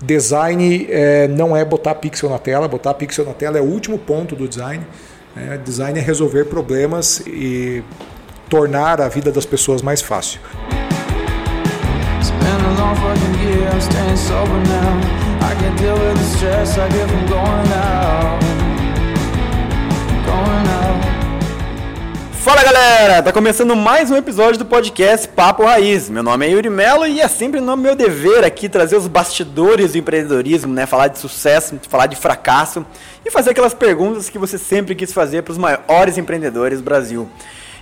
Design é, não é botar pixel na tela, botar pixel na tela é o último ponto do design. Né? Design é resolver problemas e tornar a vida das pessoas mais fácil. Fala galera, tá começando mais um episódio do podcast Papo Raiz. Meu nome é Yuri Melo e é sempre no meu dever aqui trazer os bastidores do empreendedorismo, né? Falar de sucesso, falar de fracasso e fazer aquelas perguntas que você sempre quis fazer para os maiores empreendedores do Brasil.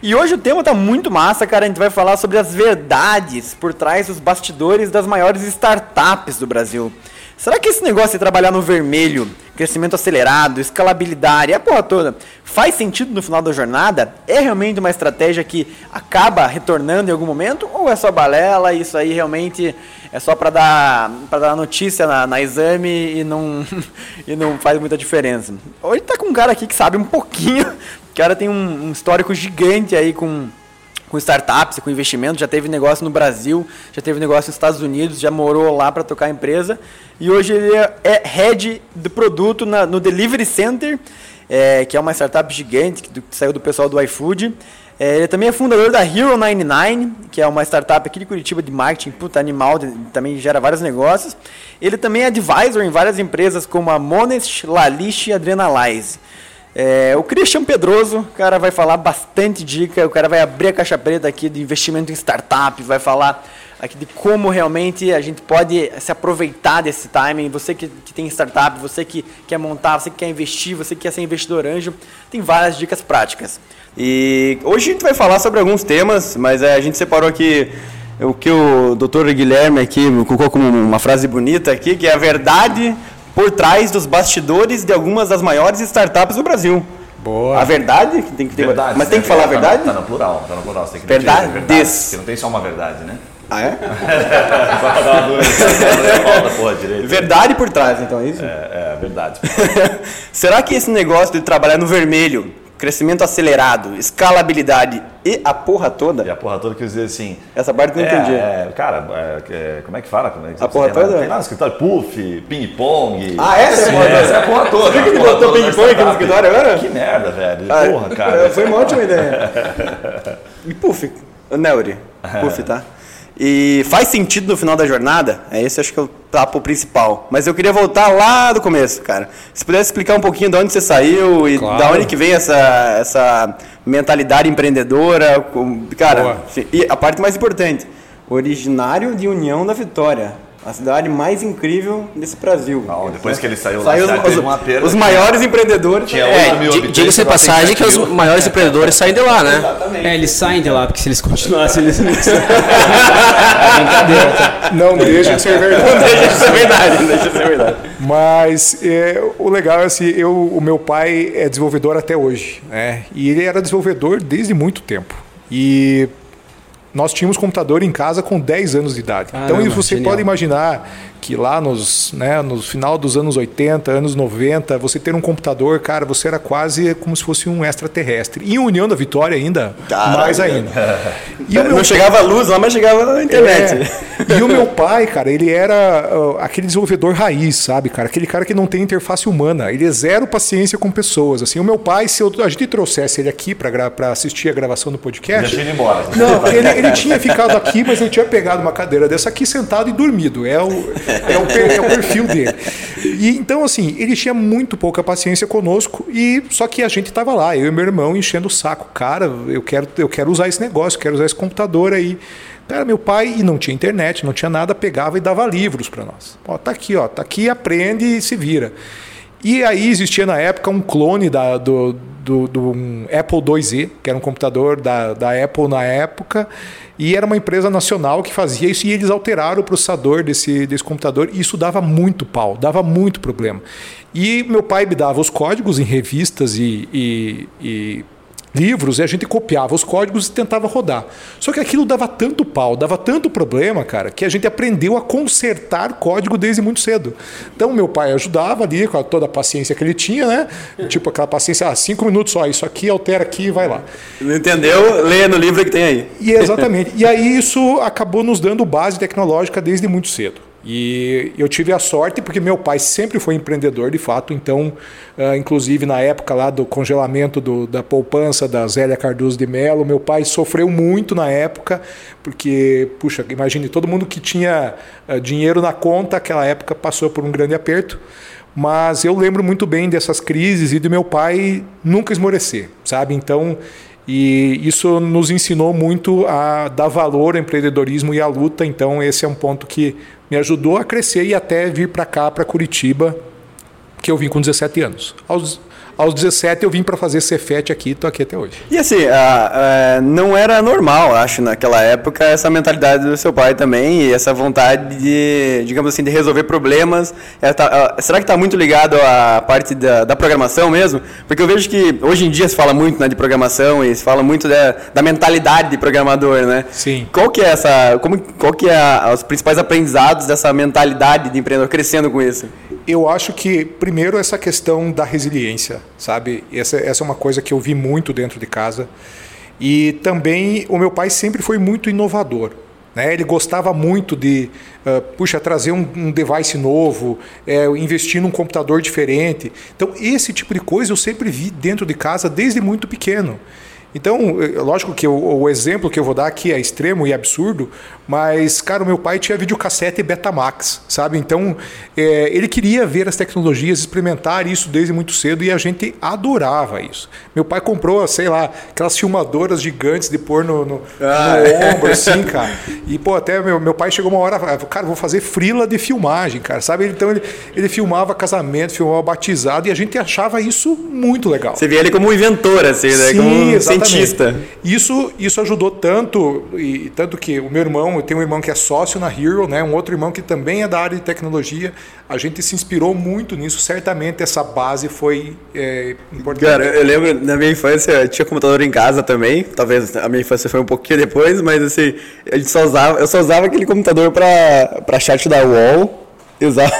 E hoje o tema tá muito massa, cara. A gente vai falar sobre as verdades por trás dos bastidores das maiores startups do Brasil. Será que esse negócio de trabalhar no vermelho, crescimento acelerado, escalabilidade, a porra toda, faz sentido no final da jornada? É realmente uma estratégia que acaba retornando em algum momento? Ou é só balela e isso aí realmente é só para dar, pra dar notícia na, na exame e não, e não faz muita diferença? Hoje tá com um cara aqui que sabe um pouquinho, o cara tem um, um histórico gigante aí com com startups, com investimento, já teve negócio no Brasil, já teve negócio nos Estados Unidos, já morou lá para tocar a empresa. E hoje ele é head do produto na, no Delivery Center, é, que é uma startup gigante que, que saiu do pessoal do iFood. É, ele também é fundador da Hero 99, que é uma startup aqui de Curitiba de marketing, puta animal, também gera vários negócios. Ele também é advisor em várias empresas como a Monest, Lalish e Adrenalize. É, o Christian Pedroso, o cara vai falar bastante dica, o cara vai abrir a caixa preta aqui de investimento em startup, vai falar aqui de como realmente a gente pode se aproveitar desse timing. Você que, que tem startup, você que quer montar, você que quer investir, você que quer ser investidor anjo, tem várias dicas práticas. E hoje a gente vai falar sobre alguns temas, mas é, a gente separou aqui o que o Dr. Guilherme aqui colocou como uma frase bonita aqui, que é a verdade por trás dos bastidores de algumas das maiores startups do Brasil. Boa. A verdade que tem que ter. Verdade, mas tem que falar a verdade? Tá no, tá no plural, tá no plural. Você tem que Verdade? dizer verdade. Porque não tem só uma verdade, né? Ah, é? Só pra dar uma dúvida. Porra, direito. Verdade por trás, então, é isso? É, é, verdade. Será que esse negócio de trabalhar no vermelho, crescimento acelerado, escalabilidade e a porra toda, E a porra toda que eu dizer assim. essa parte eu não é, entendi. é, cara, é, é, como é que fala? Como é que A porra tem lá- toda? Tem lá no escritório puff, ping-pong. Ah, essa é a porra toda? Essa é a porra toda. Você que porra botou ping-pong aqui no escritório agora? Que merda, velho. Ah, Porra, cara. Foi uma ótima ideia. E puff, Neuri, puff, tá? E faz sentido no final da jornada? É esse acho que é o papo principal. Mas eu queria voltar lá do começo, cara. Se pudesse explicar um pouquinho de onde você saiu e Claro. da onde que vem essa, essa mentalidade empreendedora. Cara, Boa. e a parte mais importante, originário de União da Vitória. A cidade mais incrível desse Brasil. Não, depois que ele saiu lá, Saiu cidade os, uma perda. os maiores empreendedores. Tinha É, 8 mil Di- habitantes, Diga-se passagem que 7 os maiores empreendedores saem de lá, né? Exatamente. É, eles saem de lá, porque se eles continuassem eles Não deixa de ser verdade. Deixa de ser verdade, deixa de ser verdade. Mas é, o legal é assim, eu, o meu pai é desenvolvedor até hoje, né? E ele era desenvolvedor desde muito tempo. E nós tínhamos computador em casa com 10 anos de idade. então Caramba, você genial. pode imaginar que lá nos, né, no final dos anos 80, anos 90, você ter um computador, cara, você era quase como se fosse um extraterrestre. E em União da Vitória ainda, Caramba. mais ainda. E o meu Não chegava a luz lá, mas chegava a internet. é. E o meu pai, cara, ele era uh, aquele desenvolvedor raiz, sabe, cara? Aquele cara que não tem interface humana. Ele é zero paciência com pessoas. Assim, o meu pai, se eu- a gente trouxesse ele aqui para assistir a gravação do podcast. tinha ido embora. Não, ele, ele tinha ficado aqui, mas ele tinha pegado uma cadeira dessa aqui, sentado e dormido. É o, é o, é o perfil dele. E então, assim, ele tinha muito pouca paciência conosco, e só que a gente estava lá, eu e meu irmão, enchendo o saco. Cara, eu quero, eu quero usar esse negócio, quero usar esse computador aí. Cara, meu pai, e não tinha internet, não tinha nada, pegava e dava livros para nós. Ó, tá aqui, ó, tá aqui, aprende e se vira. E aí existia na época um clone da, do, do, do um Apple IIe, que era um computador da, da Apple na época, e era uma empresa nacional que fazia isso, e eles alteraram o processador desse, desse computador, e isso dava muito pau, dava muito problema. E meu pai me dava os códigos em revistas e, e, e livros e a gente copiava os códigos e tentava rodar. Só que aquilo dava tanto pau, dava tanto problema, cara, que a gente aprendeu a consertar código desde muito cedo. Então meu pai ajudava ali com toda a paciência que ele tinha, né? Tipo aquela paciência, ah, cinco minutos só, isso aqui altera aqui e vai lá. Não entendeu? Leia no livro que tem aí. E exatamente. e aí isso acabou nos dando base tecnológica desde muito cedo. E eu tive a sorte porque meu pai sempre foi empreendedor de fato, então, uh, inclusive na época lá do congelamento do, da poupança da Zélia Cardoso de Mello, meu pai sofreu muito na época, porque, puxa, imagine, todo mundo que tinha uh, dinheiro na conta naquela época passou por um grande aperto. Mas eu lembro muito bem dessas crises e do meu pai nunca esmorecer, sabe? Então, e isso nos ensinou muito a dar valor ao empreendedorismo e à luta. Então, esse é um ponto que me ajudou a crescer e até vir para cá, para Curitiba, que eu vim com 17 anos. Aos aos 17 eu vim para fazer Cefet aqui, estou aqui até hoje. E assim, a, a, não era normal, acho, naquela época, essa mentalidade do seu pai também e essa vontade de, digamos assim, de resolver problemas. É, tá, será que está muito ligado à parte da, da, programação mesmo? Porque eu vejo que hoje em dia se fala muito né, de programação e se fala muito da, da mentalidade de programador, né? Sim. Qual que é essa, como, qual que é a, os principais aprendizados dessa mentalidade de empreendedor crescendo com isso? Eu acho que, primeiro, essa questão da resiliência, sabe? Essa, essa é uma coisa que eu vi muito dentro de casa. E também o meu pai sempre foi muito inovador. Né? Ele gostava muito de, uh, puxa, trazer um, um device novo, é, investir num computador diferente. Então, esse tipo de coisa eu sempre vi dentro de casa desde muito pequeno. Então, é, lógico que o, o, exemplo que eu vou dar aqui é extremo e absurdo, mas, cara, o meu pai tinha videocassete Betamax, sabe? Então, é, ele queria ver as tecnologias, experimentar isso desde muito cedo e a gente adorava isso. Meu pai comprou, sei lá, aquelas filmadoras gigantes de pôr no, no, ah, no é. ombro, assim, cara. E, pô, até meu, meu pai chegou uma hora, cara, vou fazer frila de filmagem, cara, sabe? Então, ele, ele filmava casamento, filmava batizado e a gente achava isso muito legal. Você via ele como um inventor, assim, né? Sim, como um exatamente. Isso, isso ajudou tanto, e tanto que o meu irmão eu tenho um irmão que é sócio na Hero, né? um outro irmão que também é da área de tecnologia. A gente se inspirou muito nisso. Certamente essa base foi é, importante. Cara, eu lembro na minha infância, eu tinha computador em casa também. Talvez a minha infância foi um pouquinho depois, mas assim, a gente só usava, eu só usava aquele computador para chat da UOL. Usava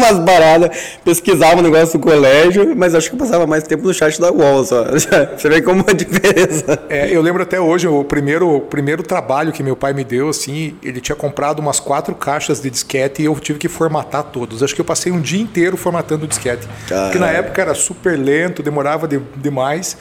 umas baradas, pesquisava o um negócio do colégio, mas acho que eu passava mais tempo no chat da UOL só. Você vê como a diferença. É, eu lembro até hoje, o primeiro, o primeiro trabalho que meu pai me deu, assim, ele tinha comprado umas quatro caixas de disquete e eu tive que formatar todos. Acho que eu passei um dia inteiro formatando o disquete. Caramba. Porque na época era super lento, demorava de, demais.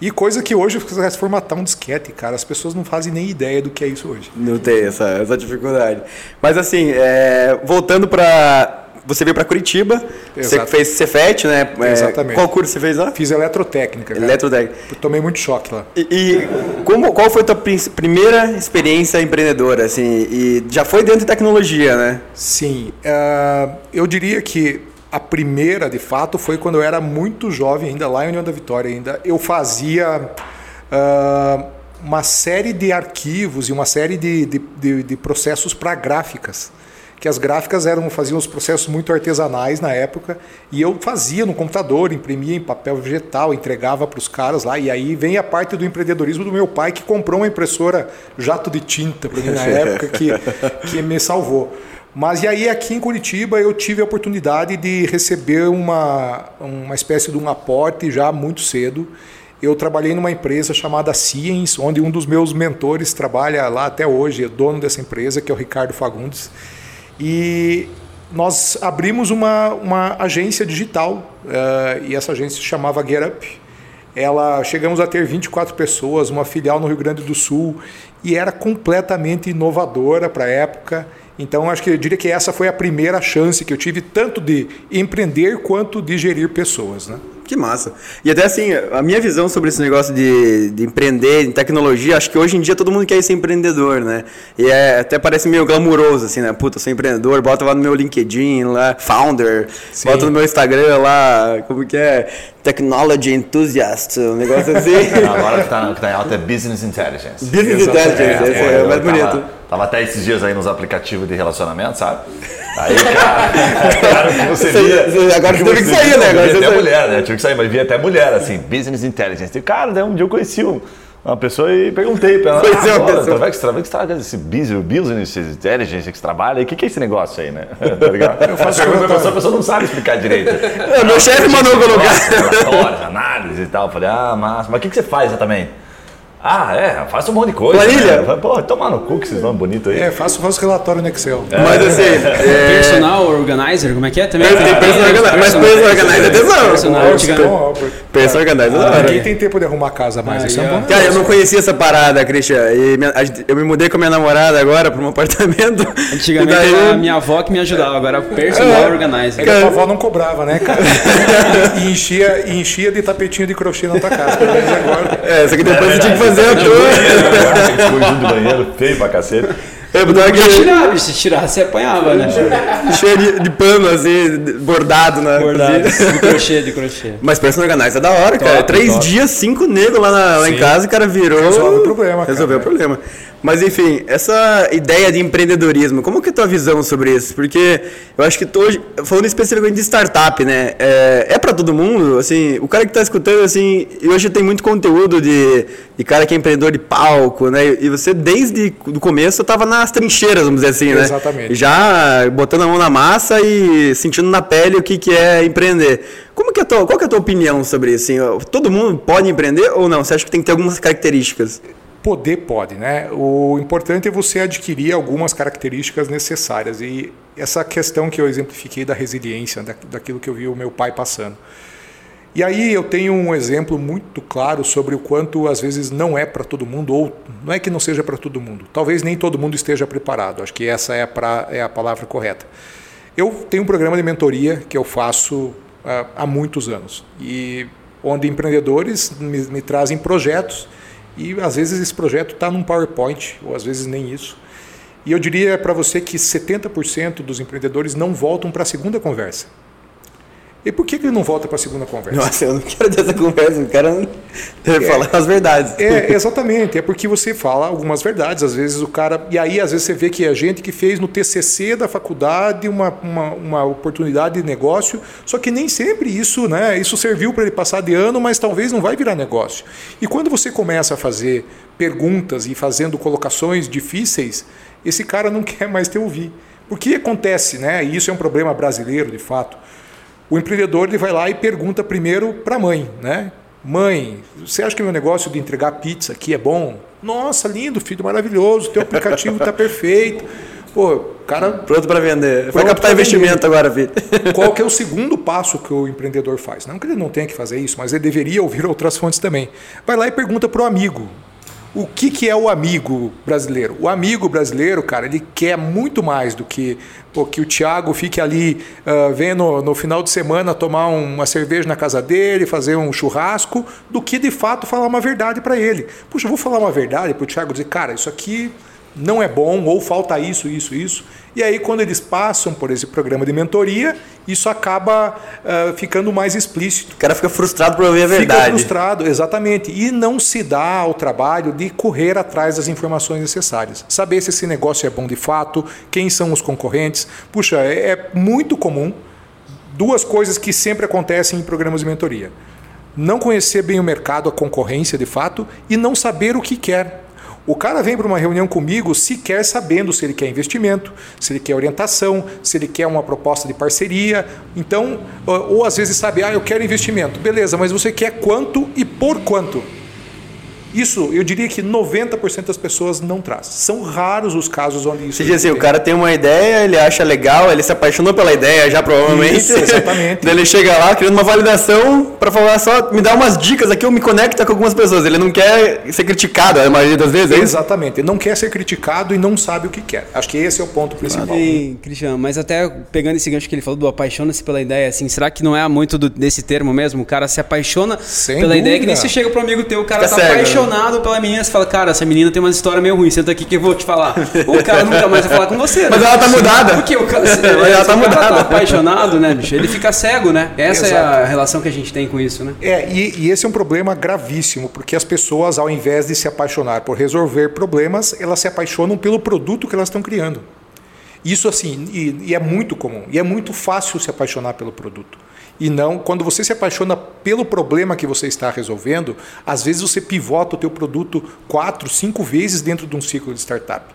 E coisa que hoje, quisesse formatar um disquete, cara, as pessoas não fazem nem ideia do que é isso hoje. Não tem essa, essa dificuldade. Mas assim, é, voltando para você veio para Curitiba, Exato. você fez Cefet, né? É, Exatamente. Qual curso você fez lá? Fiz eletrotécnica. Cara. Eletrotécnica. Eu tomei muito choque lá. E, e como, qual foi a tua primeira experiência empreendedora? Assim, e já foi dentro de tecnologia, né? Sim. Uh, eu diria que a primeira, de fato, foi quando eu era muito jovem, ainda lá em União da Vitória. ainda Eu fazia... Uh, uma série de arquivos e uma série de, de, de, de processos para gráficas que as gráficas eram faziam os processos muito artesanais na época e eu fazia no computador, imprimia em papel vegetal, entregava para os caras lá e aí vem a parte do empreendedorismo do meu pai que comprou uma impressora jato de tinta para mim na época que, que me salvou. Mas e aí aqui em Curitiba eu tive a oportunidade de receber uma, uma espécie de um aporte já muito cedo. Eu trabalhei numa empresa chamada Ciens, onde um dos meus mentores trabalha lá até hoje, é dono dessa empresa, que é o Ricardo Fagundes. E nós abrimos uma, uma agência digital uh, e essa agência se chamava Get Up. Ela chegamos a ter 24 pessoas, uma filial no Rio Grande do Sul e era completamente inovadora para a época. Então acho que eu diria que essa foi a primeira chance que eu tive tanto de empreender quanto de gerir pessoas, né? Que massa. E até assim, a minha visão sobre esse negócio de, de empreender em tecnologia, acho que hoje em dia todo mundo quer ser empreendedor, né? E é, até parece meio glamuroso, assim, né? Puta, sou empreendedor, bota lá no meu LinkedIn, lá, founder, Sim. bota no meu Instagram lá, como que é? Technology Enthusiast, um negócio assim. Agora que tá, que tá em alta é Business Intelligence. Business Intelligence, é, esse é, é, mais bonito. Tava, tava até esses dias aí nos aplicativos de relacionamento, sabe? Aí, cara, você via. agora você teve que sair, né? Agora até mulher, né? Tive que sair, mas via até mulher, assim, business intelligence. E, cara, daí um dia eu conheci um, uma pessoa e perguntei pra ela. Pois ah, uma pessoa. É que você trabalha esse business intelligence que você trabalha? O que, que é esse negócio aí, né? tá ligado? Eu faço a pessoa, a pessoa não sabe explicar direito. É, meu chefe mandou colocar. Relatórios, análise e tal. Eu falei, ah, massa. Mas o que, que você faz exatamente? Ah, é, faço um monte de coisa. Planilha? Né? Pô, tomar no cu que esses nomes bonitos aí. É, faço, faço relatório no Excel. Mas assim, é, Personal Organizer, como é que é também? tem personal organizer, mas personal organizer é tesão. Personal. Então, Personal organizer é hora. Ninguém tem tempo de arrumar a casa mais. Isso é bom. Cara, eu não conhecia essa parada, Christian. E minha- eu me mudei com a minha namorada agora pra um apartamento. Antigamente daí- era a minha avó que me ajudava, agora Personal Organizer. É que a tua avó não cobrava, né, cara? e, enchia, enchia de tapetinho de crochê na tua casa. Pelo menos agora. É, só que depois você tinha que fazer tua. Tem conjunto de banheiro, feio pra cacete. Eu botava Podia aquele tirar, bicho, se tirar, você apanhava, né? cheio de, de pano, assim, bordado na Bordado, cozinha. de crochê, de crochê. Mas personal organizer é da hora, cara. Top, Três top. dias, cinco negros lá, na- lá em casa, o cara virou. Resolve o problema, cara. Resolveu o problema. Mas enfim, essa ideia de empreendedorismo, como que é a tua visão sobre isso? Porque eu acho que tô, falando especificamente de startup, né? É, é para todo mundo, assim, o cara que tá escutando, assim, e hoje tem muito conteúdo de, de cara que é empreendedor de palco, né? E você, desde o começo, tava nas trincheiras, vamos dizer assim, né? Exatamente. Já botando a mão na massa e sentindo na pele o que, que é empreender. Como que é a tua, qual que é a tua opinião sobre isso? Assim, todo mundo pode empreender ou não? Você acha que tem que ter algumas características? Poder pode, né? O importante é você adquirir algumas características necessárias. E essa questão que eu exemplifiquei da resiliência, da, daquilo que eu vi o meu pai passando. E aí eu tenho um exemplo muito claro sobre o quanto às vezes não é para todo mundo, ou não é que não seja para todo mundo. Talvez nem todo mundo esteja preparado. Acho que essa é a, pra, é a palavra correta. Eu tenho um programa de mentoria que eu faço ah, há muitos anos. E onde empreendedores me, me trazem projetos e às vezes esse projeto está num PowerPoint, ou às vezes nem isso. E eu diria para você que 70% dos empreendedores não voltam para a segunda conversa. E por que, que ele não volta para a segunda conversa? Nossa, eu não quero ter essa conversa, o cara deve falar as verdades. É, exatamente. É porque você fala algumas verdades. Às vezes o cara. E aí, às vezes, você vê que é gente que fez no TCC da faculdade uma, uma, uma oportunidade de negócio, só que nem sempre isso, né? Isso serviu para ele passar de ano, mas talvez não vai virar negócio. E quando você começa a fazer perguntas e fazendo colocações difíceis, esse cara não quer mais te ouvir. O que acontece, né? E isso é um problema brasileiro, de fato. O empreendedor ele vai lá e pergunta primeiro para a mãe, né? Mãe, você acha que meu negócio de entregar pizza aqui é bom? Nossa, lindo, filho, maravilhoso, teu aplicativo está perfeito. Pô, cara, Pronto para vender. Vai captar investimento agora, filho. qual que é o segundo passo que o empreendedor faz? Não que ele não tenha que fazer isso, mas ele deveria ouvir outras fontes também. Vai lá e pergunta para o amigo. O que, que é o amigo brasileiro? O amigo brasileiro, cara, ele quer muito mais do que pô, que o Thiago fique ali uh, vendo no final de semana tomar uma cerveja na casa dele, fazer um churrasco, do que de fato falar uma verdade para ele. Puxa, eu vou falar uma verdade para o Thiago dizer, cara, isso aqui não é bom, ou falta isso, isso, isso. E aí, quando eles passam por esse programa de mentoria, isso acaba uh, ficando mais explícito. O cara fica frustrado por ouvir a Fica verdade. frustrado, exatamente. E não se dá ao trabalho de correr atrás das informações necessárias. Saber se esse negócio é bom de fato, quem são os concorrentes. Puxa, é, é muito comum duas coisas que sempre acontecem em programas de mentoria. Não conhecer bem o mercado, a concorrência de fato, e não saber o que quer. O cara vem para uma reunião comigo sequer sabendo se ele quer investimento, se ele quer orientação, se ele quer uma proposta de parceria. Então, ou, ou às vezes sabe, ah, eu quero investimento. Beleza, mas você quer quanto e por quanto? Isso, eu diria que 90% das pessoas não traz. São raros os casos onde isso. Você diz assim, o cara tem uma ideia, ele acha legal, ele se apaixonou pela ideia já provavelmente. Isso, exatamente. Daí ele chega lá querendo uma validação para falar só, me dá umas dicas aqui, eu me conecta com algumas pessoas. Ele não quer ser criticado, a maioria das vezes, é isso? Exatamente. Ele não quer ser criticado e não sabe o que quer. Acho que esse é o ponto principal. Sim, Cristiano, mas até pegando esse gancho que ele falou do apaixona-se pela ideia, assim, será que não é muito do- desse termo mesmo? O cara se apaixona Sem pela ideia, que nem dúvida. você chega pro amigo teu, o cara Fica tá cego, né? Apaixonado pela menina, você fala, cara, essa menina tem uma história meio ruim, senta aqui que eu vou te falar. O cara nunca mais vai falar com você. Mas né? ela tá mudada. Porque o cara, se, Ela se tá o cara mudada. tá apaixonado, né, bicho? Ele fica cego, né? Essa é Exato. a relação que a gente tem com isso, né? É, e, e esse é um problema gravíssimo, porque as pessoas, ao invés de se apaixonar por resolver problemas, elas se apaixonam pelo produto que elas estão criando. Isso assim, e, e é muito comum, e é muito fácil se apaixonar pelo produto. E não, quando você se apaixona pelo problema que você está resolvendo, às vezes você pivota o teu produto quatro, cinco vezes dentro de um ciclo de startup.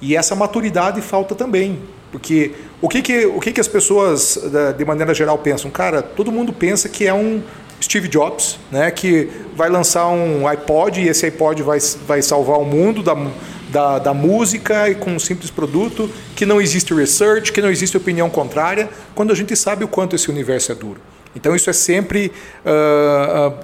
E essa maturidade falta também. Porque o que, que, o que, que as pessoas, de maneira geral, pensam? Cara, todo mundo pensa que é um, Steve Jobs, né, que vai lançar um iPod e esse iPod vai, vai salvar o mundo da, da, da música e com um simples produto, que não existe research, que não existe opinião contrária, quando a gente sabe o quanto esse universo é duro. Então isso é sempre uh, uh,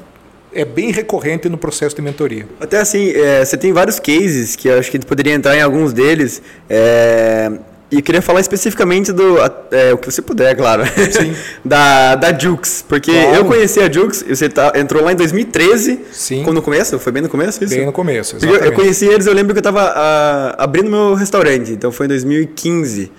é bem recorrente no processo de mentoria. Até assim, é, você tem vários cases que eu acho que a gente poderia entrar em alguns deles. É, e queria falar especificamente do. É, o que você puder, claro. Sim. da, da Jux. Porque claro. eu conheci a Jux, você tá, entrou lá em 2013. Sim. Quando no começo? Foi bem no começo isso? Bem no começo. Exatamente. Eu, eu conheci eles, eu lembro que eu estava uh, abrindo meu restaurante. Então foi em 2015.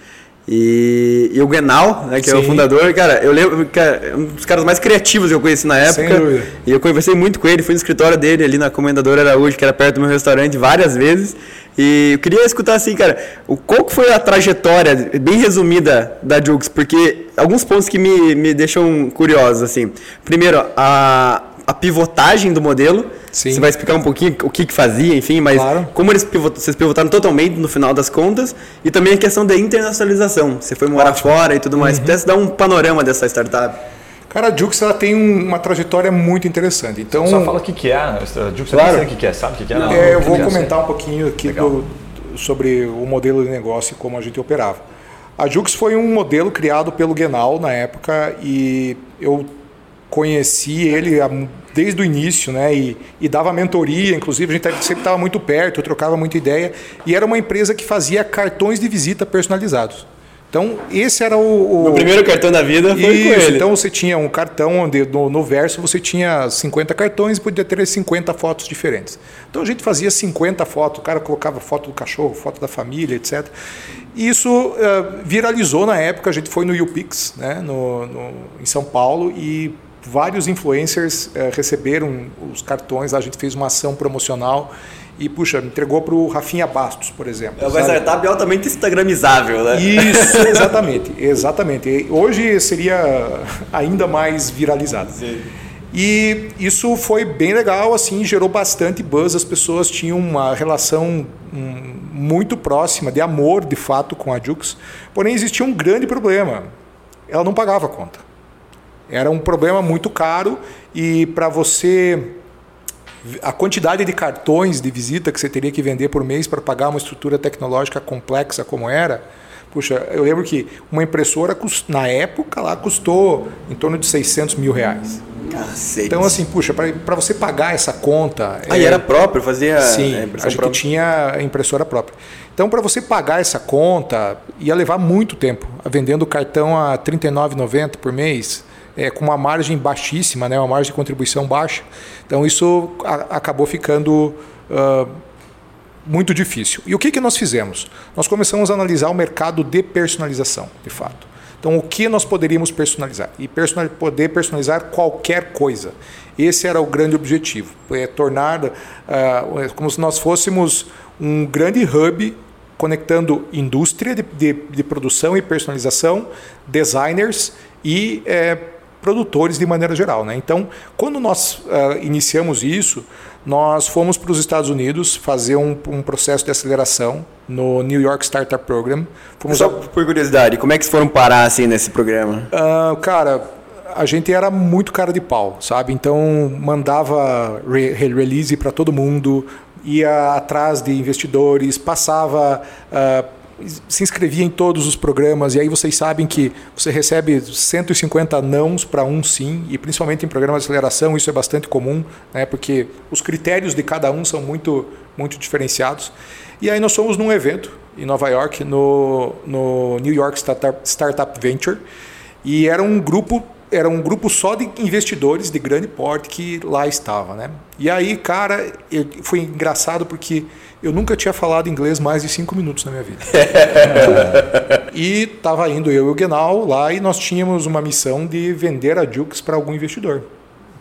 E, e o Genal, né, que Sim. é o fundador, cara, eu lembro, cara, um dos caras mais criativos que eu conheci na época. E eu conversei muito com ele, fui no escritório dele ali na Comendadora Araújo, que era perto do meu restaurante, várias vezes. E eu queria escutar assim, cara, o, qual que foi a trajetória, bem resumida, da Jux? Porque alguns pontos que me, me deixam curiosos, assim. Primeiro, a, a pivotagem do modelo. Sim. Você vai explicar um pouquinho o que, que fazia, enfim, mas claro. como eles pivot, vocês pivotaram totalmente no final das contas. E também a questão da internacionalização. Você foi morar Ótimo. fora e tudo mais. Uhum. Pudesse dar um panorama dessa startup. Cara, a Jux ela tem uma trajetória muito interessante. Então, Só fala o que, que é. A Jux claro. o que, que é, sabe o que, que é? Não, é eu vou comentar um pouquinho aqui do, sobre o modelo de negócio e como a gente operava. A Jux foi um modelo criado pelo Genal na época e eu conheci ele desde o início, né? E, e dava mentoria, inclusive a gente sempre estava muito perto, trocava muita ideia. E era uma empresa que fazia cartões de visita personalizados. Então, esse era o. O, o primeiro cartão da vida foi Isso, com ele. Então, você tinha um cartão onde no, no, verso você tinha 50 cartões e podia ter 50 fotos diferentes. Então, a gente fazia 50 fotos, o cara colocava foto do cachorro, foto da família, etc. E isso uh, viralizou na época, a gente foi no YouPix, né, no, no, em São Paulo, e vários influencers uh, receberam os cartões, a gente fez uma ação promocional e, puxa, entregou para o Rafinha Bastos, por exemplo. É uma startup altamente instagramizável, né? Isso, exatamente. exatamente. Hoje seria ainda mais viralizado. Sim. E isso foi bem legal, assim, gerou bastante buzz. As pessoas tinham uma relação hum, muito próxima, de amor, de fato, com a Jux. Porém, existia um grande problema. Ela não pagava a conta. Era um problema muito caro e para você a quantidade de cartões de visita que você teria que vender por mês para pagar uma estrutura tecnológica complexa como era. Puxa, eu lembro que uma impressora, na época, lá custou em torno de 600 mil reais. Cacete. Então, assim, puxa, para você pagar essa conta. Aí é, era próprio, fazia. Sim, a, a gente própria. tinha a impressora própria. Então, para você pagar essa conta, ia levar muito tempo. Vendendo cartão a R$ 39,90 por mês é, com uma margem baixíssima, né, uma margem de contribuição baixa. Então isso a, acabou ficando uh, muito difícil. E o que, que nós fizemos? Nós começamos a analisar o mercado de personalização, de fato. Então, o que nós poderíamos personalizar? E personal, poder personalizar qualquer coisa. Esse era o grande objetivo, é tornar uh, como se nós fôssemos um grande hub conectando indústria de, de, de produção e personalização, designers e é, produtores de maneira geral. Né? Então, quando nós uh, iniciamos isso, nós fomos para os Estados Unidos fazer um, um, processo de aceleração no New York Startup Program. Fomos Só por curiosidade, como é que foram parar assim nesse programa? Uh, cara, a gente era muito cara de pau, sabe? Então mandava re release para todo mundo, ia atrás de investidores, passava uh, se inscrevia em todos os programas e aí vocês sabem que você recebe 150 nãos para um sim e principalmente em programas de aceleração isso é bastante comum, né, porque os critérios de cada um são muito muito diferenciados. E aí nós fomos num evento em Nova York no, no New York Startup, Startup Venture e era um grupo era um grupo só de investidores de grande porte que lá estava, né? E aí, cara, foi engraçado porque eu nunca tinha falado inglês mais de cinco minutos na minha vida. e estava indo eu e o Genau lá e nós tínhamos uma missão de vender a Jux para algum investidor.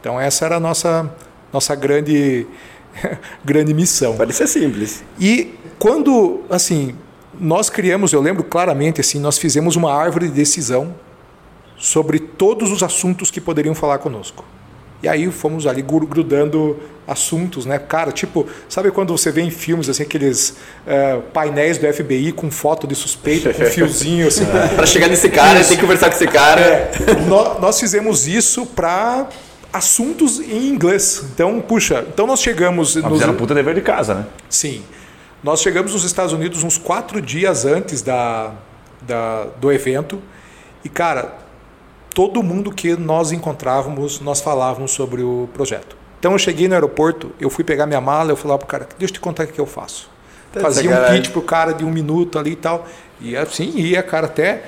Então essa era a nossa, nossa grande, grande missão. Parece simples. E quando, assim, nós criamos, eu lembro claramente, assim, nós fizemos uma árvore de decisão sobre todos os assuntos que poderiam falar conosco. E aí fomos ali grudando assuntos, né? Cara, tipo, sabe quando você vê em filmes assim aqueles uh, painéis do FBI com foto de suspeito, com fiozinho assim. para chegar nesse cara, tem que conversar com esse cara. É, nós, nós fizemos isso para assuntos em inglês. Então, puxa, então nós chegamos. Mas fizeram puta dever de casa, né? Sim. Nós chegamos nos Estados Unidos uns quatro dias antes da, da, do evento. E, cara, todo mundo que nós encontrávamos, nós falávamos sobre o projeto. Então eu cheguei no aeroporto, eu fui pegar minha mala, eu falava pro cara, deixa eu te contar o que eu faço. Fazia um pitch pro cara de um minuto ali e tal. E assim ia, cara, até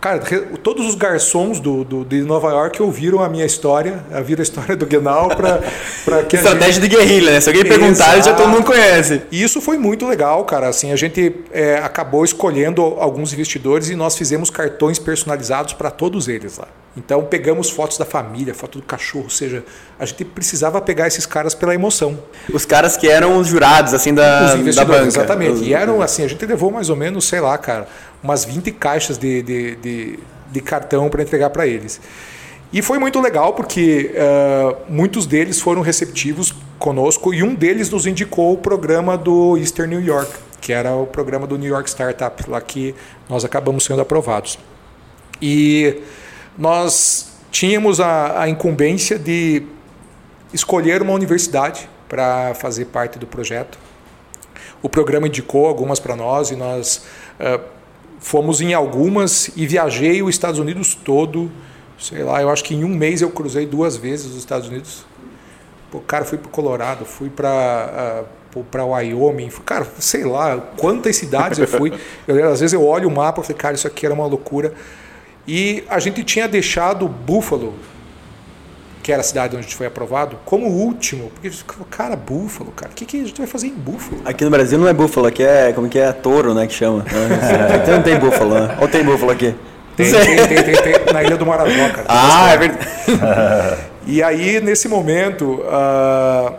Cara, todos os garçons do, do, de Nova York ouviram a minha história, ouviram a história do Genau para que Estratégia gente... de guerrilha, né? Se alguém perguntar, já todo mundo conhece. E isso foi muito legal, cara. Assim, a gente é, acabou escolhendo alguns investidores e nós fizemos cartões personalizados para todos eles lá. Então pegamos fotos da família, foto do cachorro, ou seja, a gente precisava pegar esses caras pela emoção. Os caras que eram os jurados, assim, da, os da banca. Exatamente. E eram assim, a gente levou mais ou menos, sei lá, cara umas 20 caixas de, de, de, de cartão para entregar para eles. E foi muito legal porque uh, muitos deles foram receptivos conosco e um deles nos indicou o programa do Eastern New York, que era o programa do New York Startup, lá que nós acabamos sendo aprovados. E nós tínhamos a, a incumbência de escolher uma universidade para fazer parte do projeto. O programa indicou algumas para nós e nós uh, Fomos em algumas e viajei os Estados Unidos todo. Sei lá, eu acho que em um mês eu cruzei duas vezes os Estados Unidos. Pô, cara, fui para Colorado, fui para uh, para Wyoming, cara, sei lá quantas cidades eu fui. Eu, às vezes eu olho o mapa e falei, cara, isso aqui era uma loucura. E a gente tinha deixado Buffalo que era a cidade onde a gente foi aprovado, como último. Porque, cara, Búfalo, cara, o que, que a gente vai fazer em Búfalo? Aqui no Brasil não é Búfalo, aqui é, como que é? Touro, né, que chama. Aqui não tem Búfalo, né? Ou tem Búfalo aqui? Tem, tem, tem, tem, tem, na Ilha do Marajó, cara. Ah, é verdade. e aí, nesse momento, uh,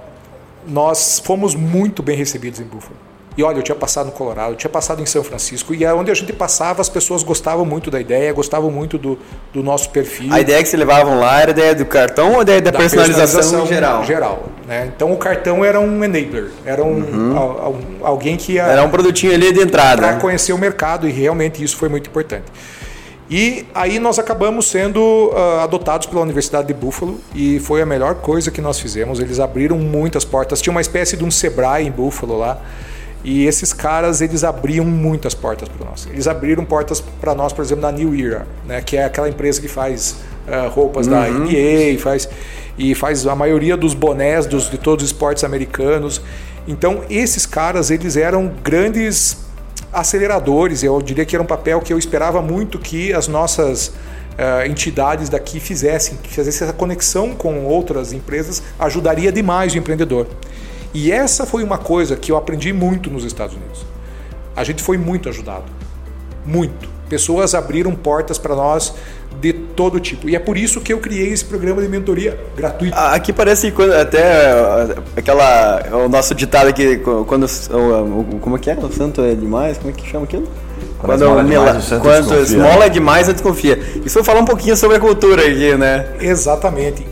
nós fomos muito bem recebidos em Búfalo. E olha, eu tinha passado no Colorado, eu tinha passado em São Francisco, e é onde a gente passava, as pessoas gostavam muito da ideia, gostavam muito do, do nosso perfil. A ideia que se levavam lá era a ideia do cartão ou a ideia da, da personalização, personalização geral? geral né? Então o cartão era um enabler, era um, uhum. alguém que ia. Era um produtinho ali de entrada. Para conhecer o mercado, e realmente isso foi muito importante. E aí nós acabamos sendo uh, adotados pela Universidade de Buffalo e foi a melhor coisa que nós fizemos. Eles abriram muitas portas. Tinha uma espécie de um Sebrae em Buffalo lá. E esses caras, eles abriam muitas portas para nós. Eles abriram portas para nós, por exemplo, na New Era, né, que é aquela empresa que faz uh, roupas uhum. da NBA, faz, e faz a maioria dos bonés dos, de todos os esportes americanos. Então, esses caras, eles eram grandes aceleradores. Eu diria que era um papel que eu esperava muito que as nossas uh, entidades daqui fizessem, que fizessem essa conexão com outras empresas, ajudaria demais o empreendedor. E essa foi uma coisa que eu aprendi muito nos Estados Unidos. A gente foi muito ajudado. Muito. Pessoas abriram portas para nós de todo tipo. E é por isso que eu criei esse programa de mentoria gratuito. Aqui parece até aquela o nosso ditado aqui quando como é que é? O santo é demais, como é que chama aquilo? Quando, quando, é demais, quando esmola é demais, a gente confia. Isso vou falar um pouquinho sobre a cultura aqui, né? Exatamente.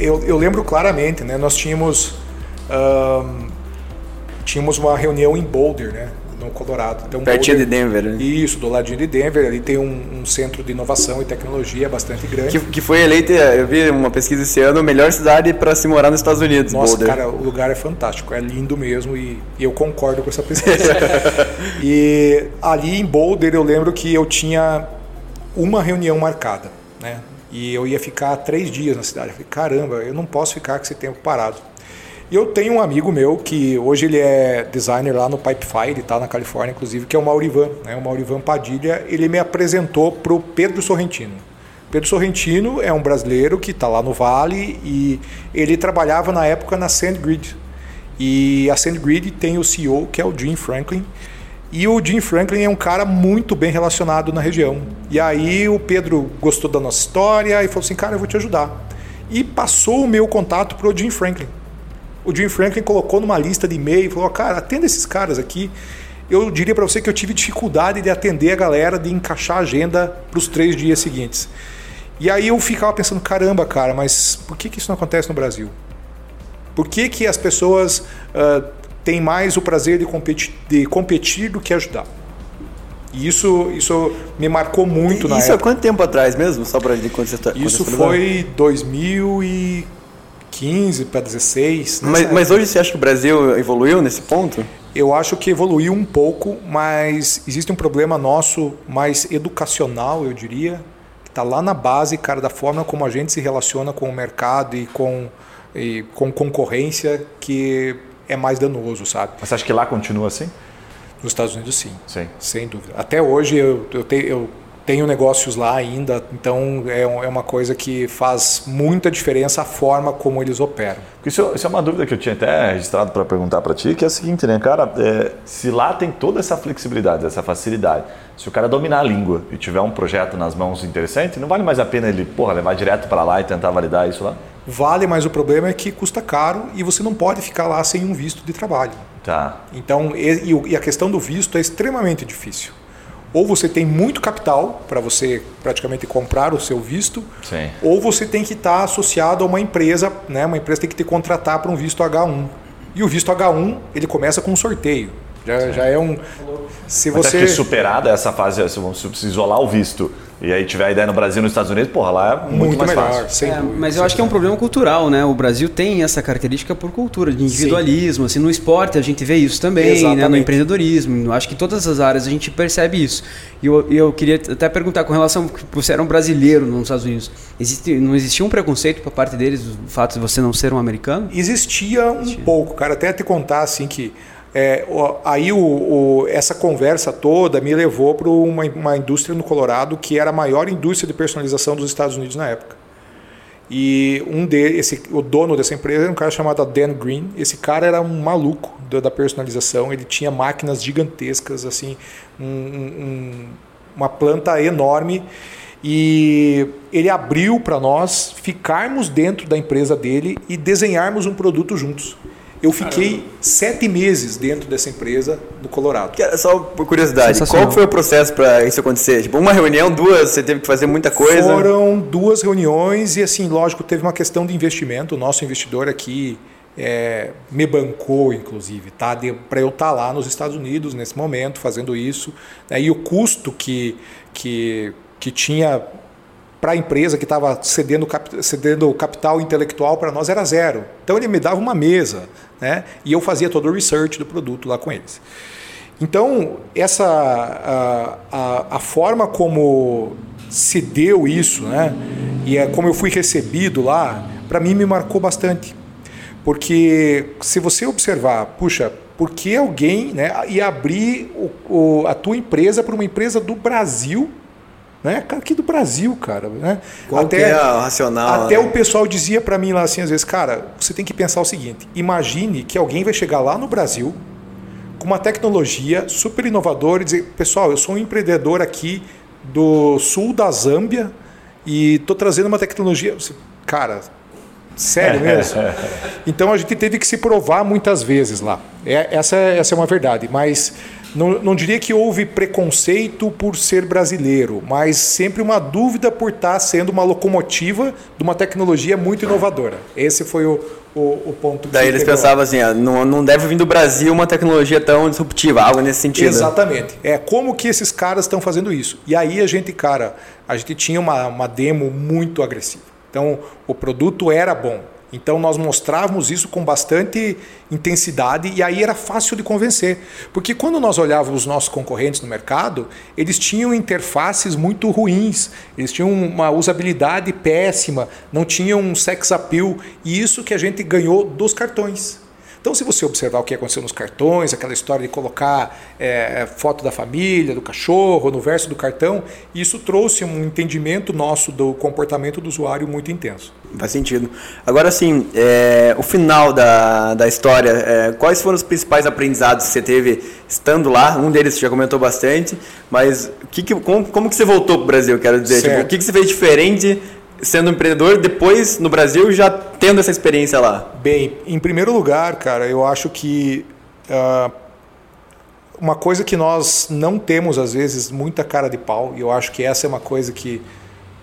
Eu, eu lembro claramente, né? Nós tínhamos um, tínhamos uma reunião em Boulder, né? No Colorado. Então, Pertinho Boulder, de Denver. Né? Isso, do ladinho de Denver. Ali tem um, um centro de inovação e tecnologia bastante grande. Que, que foi eleita, eu vi uma pesquisa esse ano, a melhor cidade para se morar nos Estados Unidos. Nossa, Boulder. cara, o lugar é fantástico, é lindo mesmo e, e eu concordo com essa pesquisa. e ali em Boulder eu lembro que eu tinha uma reunião marcada, né? E eu ia ficar três dias na cidade. Eu falei, caramba, eu não posso ficar com esse tempo parado. E eu tenho um amigo meu que hoje ele é designer lá no Pipefy, ele está na Califórnia, inclusive, que é o Maurivan. Né? O Maurivan Padilha, ele me apresentou para o Pedro Sorrentino. Pedro Sorrentino é um brasileiro que está lá no Vale e ele trabalhava na época na SandGrid. E a SandGrid tem o CEO, que é o Jim Franklin, e o Jim Franklin é um cara muito bem relacionado na região. E aí o Pedro gostou da nossa história e falou assim: cara, eu vou te ajudar. E passou o meu contato para o Jim Franklin. O Jim Franklin colocou numa lista de e-mail e falou: cara, atenda esses caras aqui. Eu diria para você que eu tive dificuldade de atender a galera, de encaixar a agenda para os três dias seguintes. E aí eu ficava pensando: caramba, cara, mas por que, que isso não acontece no Brasil? Por que, que as pessoas. Uh, tem mais o prazer de competir, de competir do que ajudar. E isso, isso me marcou muito E na Isso há época. quanto tempo atrás mesmo? Só pra gente contextualizar. Isso foi 2015 para 16. Mas, mas hoje você acha que o Brasil evoluiu nesse ponto? Eu acho que evoluiu um pouco, mas existe um problema nosso mais educacional, eu diria, que está lá na base, cara, da forma como a gente se relaciona com o mercado e com, e com concorrência, que é mais danoso, sabe? Mas você acha que lá continua assim? Nos Estados Unidos, sim. Sim. Sem dúvida. Até hoje eu, eu, te, eu tenho negócios lá ainda, então é, é uma coisa que faz muita diferença a forma como eles operam. Isso, isso é uma dúvida que eu tinha até registrado para perguntar para ti, que é a seguinte, né, cara? É, se lá tem toda essa flexibilidade, essa facilidade, se o cara dominar a língua e tiver um projeto nas mãos interessante, não vale mais a pena ele, porra, levar direto para lá e tentar validar isso lá? Vale, mas o problema é que custa caro e você não pode ficar lá sem um visto de trabalho. Tá. Então, e, e a questão do visto é extremamente difícil. Ou você tem muito capital para você praticamente comprar o seu visto, Sim. ou você tem que estar associado a uma empresa, né? Uma empresa tem que te contratar para um visto H1. E o visto H1 ele começa com um sorteio. Já, já é um. Se Mas você que superada essa fase, se você se isolar o visto e aí tiver a ideia no Brasil e nos Estados Unidos, porra, lá é muito, muito, mais melhor, fácil. sem É, dúvida. mas eu acho que é um problema cultural, né? O Brasil tem essa característica por cultura, de individualismo. Assim, no esporte a gente vê isso também, né? no empreendedorismo. Acho que em todas as áreas a gente percebe isso. E eu, e eu queria até perguntar com relação, que você era um brasileiro nos Estados Unidos, existe, não existia um preconceito por parte deles, o fato de você não ser um americano? Existia um pouco, cara. Até te contar assim que é, aí o, o- essa conversa toda me levou para uma, uma indústria no Colorado que era a maior indústria de personalização dos Estados Unidos na época. E um de, esse, o dono dessa empresa era um cara chamado Dan Green. Esse cara era um maluco da, da personalização. Ele tinha máquinas gigantescas, assim, um- um- uma planta enorme. E ele abriu para nós ficarmos dentro da empresa dele e desenharmos um produto juntos. Eu fiquei sete meses dentro dessa empresa do Colorado. Que- Só por curiosidade, qual foi o processo para isso acontecer? Tipo, uma reunião, duas, você teve que fazer muita coisa. Foram duas reuniões e, assim, lógico, teve uma questão de investimento. O nosso investidor aqui é, me bancou, inclusive, tá? para eu estar lá nos Estados Unidos nesse momento, fazendo isso. né? E o custo que, que, que tinha para a empresa que estava cedendo, cap- cedendo capital intelectual para nós era zero. Então ele me dava uma mesa né? e eu fazia todo o research do produto lá com eles. Então, essa a, a, a forma como se deu isso, né? E é como eu fui recebido lá, para mim me marcou bastante. Porque se você observar, puxa, por que alguém né, ia abrir o, o- a tua empresa para uma empresa do Brasil, né? Aqui do Brasil, cara, né? Qual que é racional, Até né? o pessoal dizia para mim lá assim às vezes, cara, você tem que pensar o seguinte: imagine que alguém vai chegar lá no Brasil com uma tecnologia super inovadora e dizer, pessoal, eu sou um empreendedor aqui do sul da Zâmbia e estou trazendo uma tecnologia, cara, sério mesmo? Então a gente teve que se provar muitas vezes lá. É, essa, é- essa é uma verdade, mas não, não diria que houve preconceito por ser brasileiro, mas sempre uma dúvida por estar sendo uma locomotiva de uma tecnologia muito inovadora. Esse foi o, o, o ponto que Daí eles pensavam assim, ah, não, não deve vir do Brasil uma tecnologia tão disruptiva, algo nesse sentido. Exatamente. É como que esses caras estão fazendo isso. E aí a gente, cara, a gente tinha uma, uma demo muito agressiva. Então o produto era bom. Então nós mostrávamos isso com bastante intensidade e aí era fácil de convencer. Porque quando nós olhávamos os nossos concorrentes no mercado, eles tinham interfaces muito ruins, eles tinham uma usabilidade péssima, não tinham um sex appeal e isso que a gente ganhou dos cartões. Então, se você observar o que aconteceu nos cartões, aquela história de colocar é, foto da família, do cachorro, no verso do cartão, isso trouxe um entendimento nosso do comportamento do usuário muito intenso. Faz sentido. Agora sim, é, o final da, da história, é, quais foram os principais aprendizados que você teve estando lá? Um deles você já comentou bastante, mas que que- como, como que você voltou para o Brasil, quero dizer? Tipo, o que, que você fez diferente sendo empreendedor depois no Brasil já tendo essa experiência lá? Bem, em primeiro lugar, cara, eu acho que ah, uma coisa que nós não temos, às vezes, muita cara de pau, e eu acho que essa é uma coisa que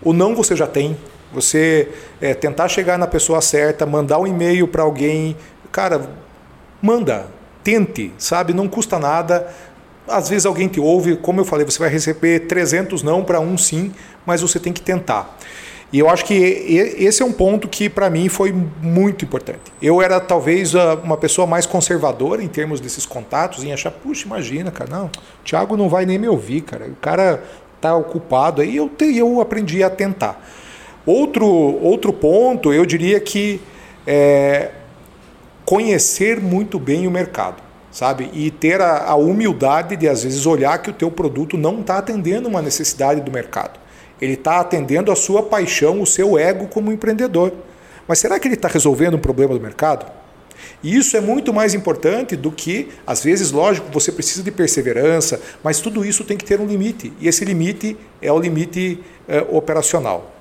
o não você já tem. Você é, tentar chegar na pessoa certa, mandar um e-mail para alguém, cara, manda. tente, sabe? Não custa nada. Às vezes alguém te ouve, como eu falei, você vai receber 300 não para um sim, mas você tem que tentar. E eu acho que esse é um ponto que para mim foi muito importante. Eu era talvez uma pessoa mais conservadora em termos desses contatos, em achar, puxa, imagina, cara, não, o Thiago não vai nem me ouvir, cara. O cara tá ocupado aí, eu, te, eu aprendi a tentar. Outro, outro ponto, eu diria que é conhecer muito bem o mercado, sabe? E ter a, a humildade de, às vezes, olhar que o teu produto não está atendendo uma necessidade do mercado. Ele está atendendo a sua paixão, o seu ego como empreendedor. Mas será que ele está resolvendo um problema do mercado? E isso é muito mais importante do que, às vezes, lógico, você precisa de perseverança, mas tudo isso tem que ter um limite. E esse limite é o limite é, operacional.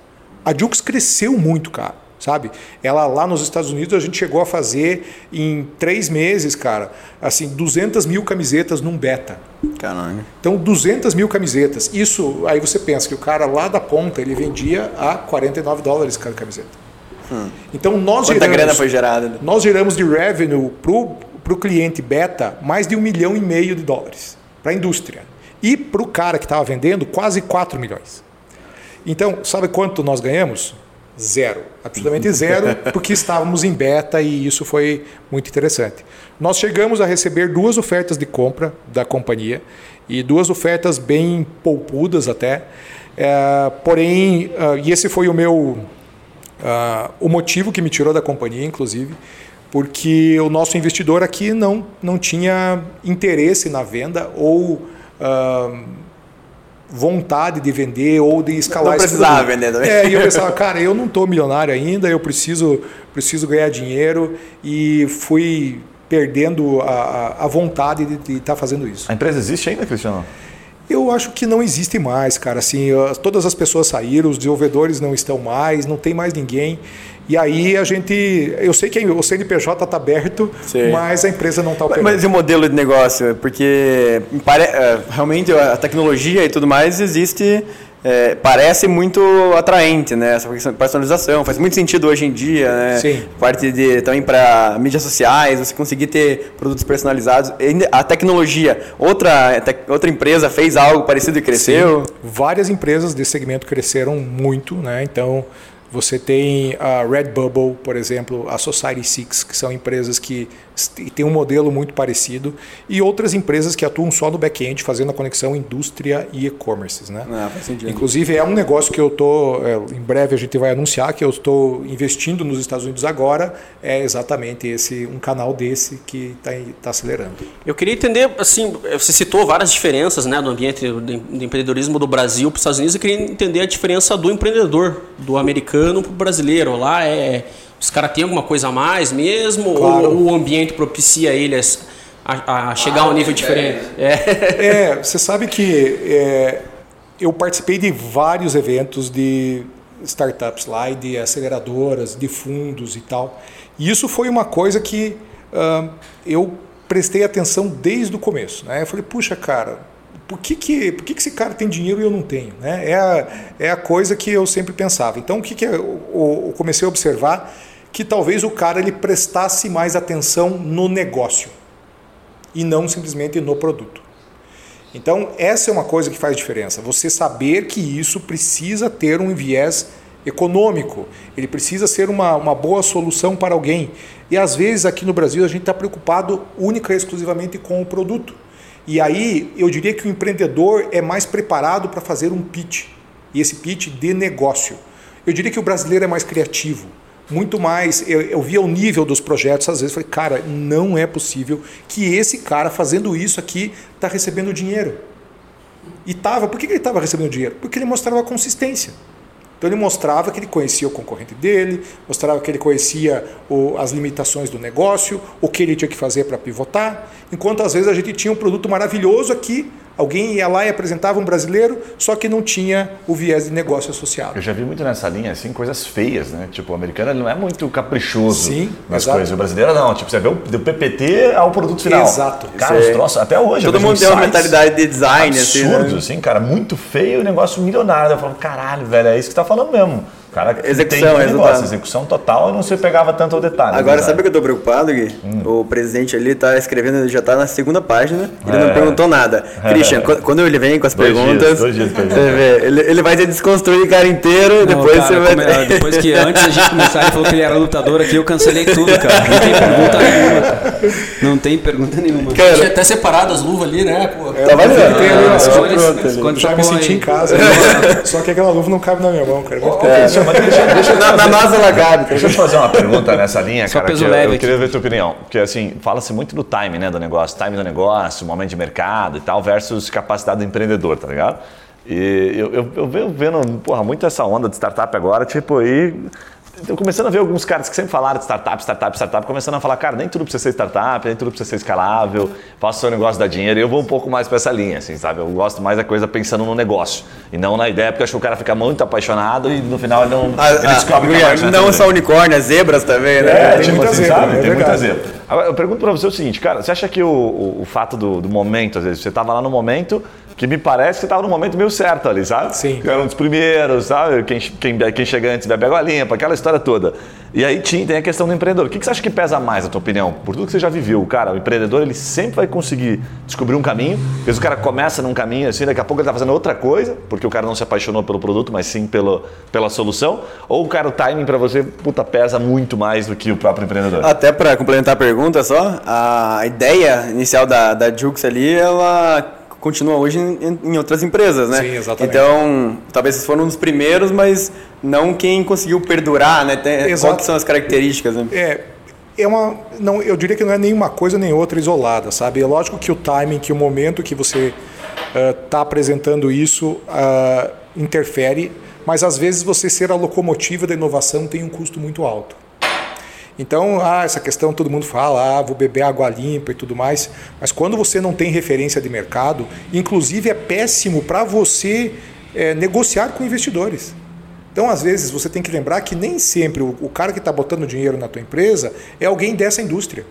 A Jux cresceu muito, cara sabe? Ela lá nos Estados Unidos a gente chegou a fazer em três meses, cara, assim, 200 mil camisetas num beta. Caralho. Então, 200 mil camisetas. Isso, aí você pensa que o cara lá da ponta ele vendia a 49 dólares cada camiseta. Hum. Então nós Quanta geramos, grana foi gerada? Nós geramos de revenue para o cliente beta mais de um milhão e meio de dólares para a indústria. E para o cara que estava vendendo, quase 4 milhões. Então, sabe quanto nós ganhamos? Zero, absolutamente zero, porque estávamos em beta e isso foi muito interessante. Nós chegamos a receber duas ofertas de compra da companhia e duas ofertas bem poupudas até. É, porém, uh, e esse foi o meu uh, o motivo que me tirou da companhia, inclusive, porque o nosso investidor aqui não, não tinha interesse na venda ou uh, vontade de vender ou de escalar não precisava vender também. É, e eu pensava, cara, eu não estou milionário ainda, eu preciso, preciso ganhar dinheiro e fui perdendo a, a vontade de estar tá fazendo isso. A empresa existe ainda, Cristiano? Eu acho que não existe mais, cara. Assim, todas as pessoas saíram, os desenvolvedores não estão mais, não tem mais ninguém. E aí a gente. Eu sei que o CNPJ está aberto, Sim. mas a empresa não está operando. Mas e o modelo de negócio? Porque é, realmente a tecnologia e tudo mais existe. É, parece muito atraente, né? Essa personalização faz muito sentido hoje em dia, né? Sim. Parte de também para mídias sociais, você conseguir ter produtos personalizados. A tecnologia, outra outra empresa fez algo parecido e cresceu. Sim. Várias empresas desse segmento cresceram muito, né? Então você tem a Redbubble, por exemplo, a Society Six, que são empresas que têm um modelo muito parecido, e outras empresas que atuam só no back-end, fazendo a conexão indústria e e-commerce. Né? Ah, Inclusive, é um negócio que eu estou, é, em breve a gente vai anunciar, que eu estou investindo nos Estados Unidos agora, é exatamente esse um canal desse que está tá acelerando. Eu queria entender, assim, você citou várias diferenças né, do ambiente do empreendedorismo do Brasil para os Estados Unidos, eu queria entender a diferença do empreendedor, do americano americano para o brasileiro. Lá é. Os caras têm alguma coisa a mais mesmo? Claro. Ou o ambiente propicia eles a, a chegar ah, a um nível é, diferente? É. é, você sabe que é, eu participei de vários eventos de startups lá e de aceleradoras, de fundos e tal. E isso foi uma coisa que uh, eu prestei atenção desde o começo. Né? Eu falei, puxa, cara, por que, que, por que, que esse cara tem dinheiro e eu não tenho? Né? É, a, é a coisa que eu sempre pensava. Então, o que, que eu, eu comecei a observar? Que talvez o cara ele prestasse mais atenção no negócio e não simplesmente no produto. Então, essa é uma coisa que faz diferença. Você saber que isso precisa ter um viés econômico, ele precisa ser uma, uma boa solução para alguém. E às vezes aqui no Brasil a gente está preocupado única e exclusivamente com o produto. E aí eu diria que o empreendedor é mais preparado para fazer um pitch, e esse pitch de negócio. Eu diria que o brasileiro é mais criativo, muito mais. Eu, eu via o nível dos projetos, às vezes falei, cara, não é possível que esse cara fazendo isso aqui está recebendo dinheiro. E tava, por que ele estava recebendo dinheiro? Porque ele mostrava consistência. Então ele mostrava que ele conhecia o concorrente dele, mostrava que ele conhecia o, as limitações do negócio, o que ele tinha que fazer para pivotar, enquanto às vezes a gente tinha um produto maravilhoso aqui Alguém ia lá e apresentava um brasileiro, só que não tinha o viés de negócio associado. Eu já vi muito nessa linha, assim, coisas feias, né? Tipo, o americano não é muito caprichoso Sim, nas exato. coisas. O brasileiro não. Tipo, você vê do PPT ao produto final. Exato. Cara, os troços, até hoje. Todo mundo tem uma mentalidade de design, absurdo, assim. Né? assim, cara, muito feio, negócio milionário. Eu falo, caralho, velho, é isso que você tá falando mesmo. Cara Execução, tem um negócio, execução total, eu não se pegava tanto o detalhe. Agora, né, sabe o que eu tô preocupado, Gui? O presidente ali tá escrevendo, ele já tá na segunda página, ele não É. perguntou nada. Christian, quando- ele vem com as Dois dias, perguntas, dias você vê, ele, ele vai ter desconstruir o cara inteiro, Não, depois cara, você vai como é-. Depois que antes da gente começar, ele falou que ele era lutador aqui, eu cancelei tudo, cara. Não tem pergunta nenhuma. Não tem pergunta nenhuma. Tinha Cara, até separado as luvas ali, né? Pô. tá valendo. Ah, pronto Já me senti aí- em casa. Só que aquela luva não cabe na minha mão, cara. É, deixa, mas deixa, deixa, eu Na, na nossa ela cabe. Deixa eu te fazer uma pergunta nessa linha, Só cara. peso que eu- leve eu, aqui. queria ver a tua opinião. Porque, assim, fala-se muito do time, né, do negócio. Time do negócio, momento de mercado e tal, versus capacidade do empreendedor, tá ligado? E eu, eu, eu venho vendo, porra, muito essa onda de startup agora, tipo, aí... Tô começando a ver alguns caras que sempre falaram de startup, startup, startup, começando a falar, cara, nem tudo precisa ser startup, nem tudo precisa ser escalável, faça o seu negócio dar dinheiro. E eu vou um pouco mais pra essa linha, assim, sabe? Eu gosto mais da coisa pensando no negócio e não na ideia, porque eu acho que o cara fica muito apaixonado e no final ele não Ah, ele ah, descobre que margem não é só unicórnio, as zebras também, né? é, tem tipo muita assim, zebra, sabe? é tem muita zebra. Agora, eu pergunto pra você o seguinte, cara, você acha que o, o, o fato do, do momento, às vezes, você tava lá no momento que me parece que você tava no momento meio certo ali, sabe? Sim. Que era um dos primeiros, sabe? Quem, quem, quem chega antes bebe água limpa, aquela história toda. E aí tinha, tem a questão do empreendedor. O que, que você acha que pesa mais, na tua opinião? Por tudo que você já viveu, cara, o empreendedor, ele sempre vai conseguir descobrir um caminho. Às vezes o cara começa num caminho assim, daqui a pouco ele tá fazendo outra coisa, porque o cara não se apaixonou pelo produto, mas sim pelo, pela solução. Ou o cara, o timing pra você, puta, pesa muito mais do que o próprio empreendedor. Até para complementar a pergunta só, a ideia inicial da, da Jux ali, ela continua hoje em, em outras empresas, né? Sim, exatamente. Então, talvez vocês foram um dos primeiros, mas não quem conseguiu perdurar, né? Tem, Exato. qual que são as características, né? É, é uma, não, eu diria que não é nenhuma coisa nem outra isolada, sabe? É lógico que o timing, que o momento que você está apresentando isso ah, interfere, mas às vezes você ser a locomotiva da inovação tem um custo muito alto. Então, ah, essa questão todo mundo fala, ah, vou beber água limpa e tudo mais, mas quando você não tem referência de mercado, inclusive é péssimo para você eh, negociar com investidores. Então, às vezes, você tem que lembrar que nem sempre o, cara que está botando dinheiro na tua empresa é alguém dessa indústria.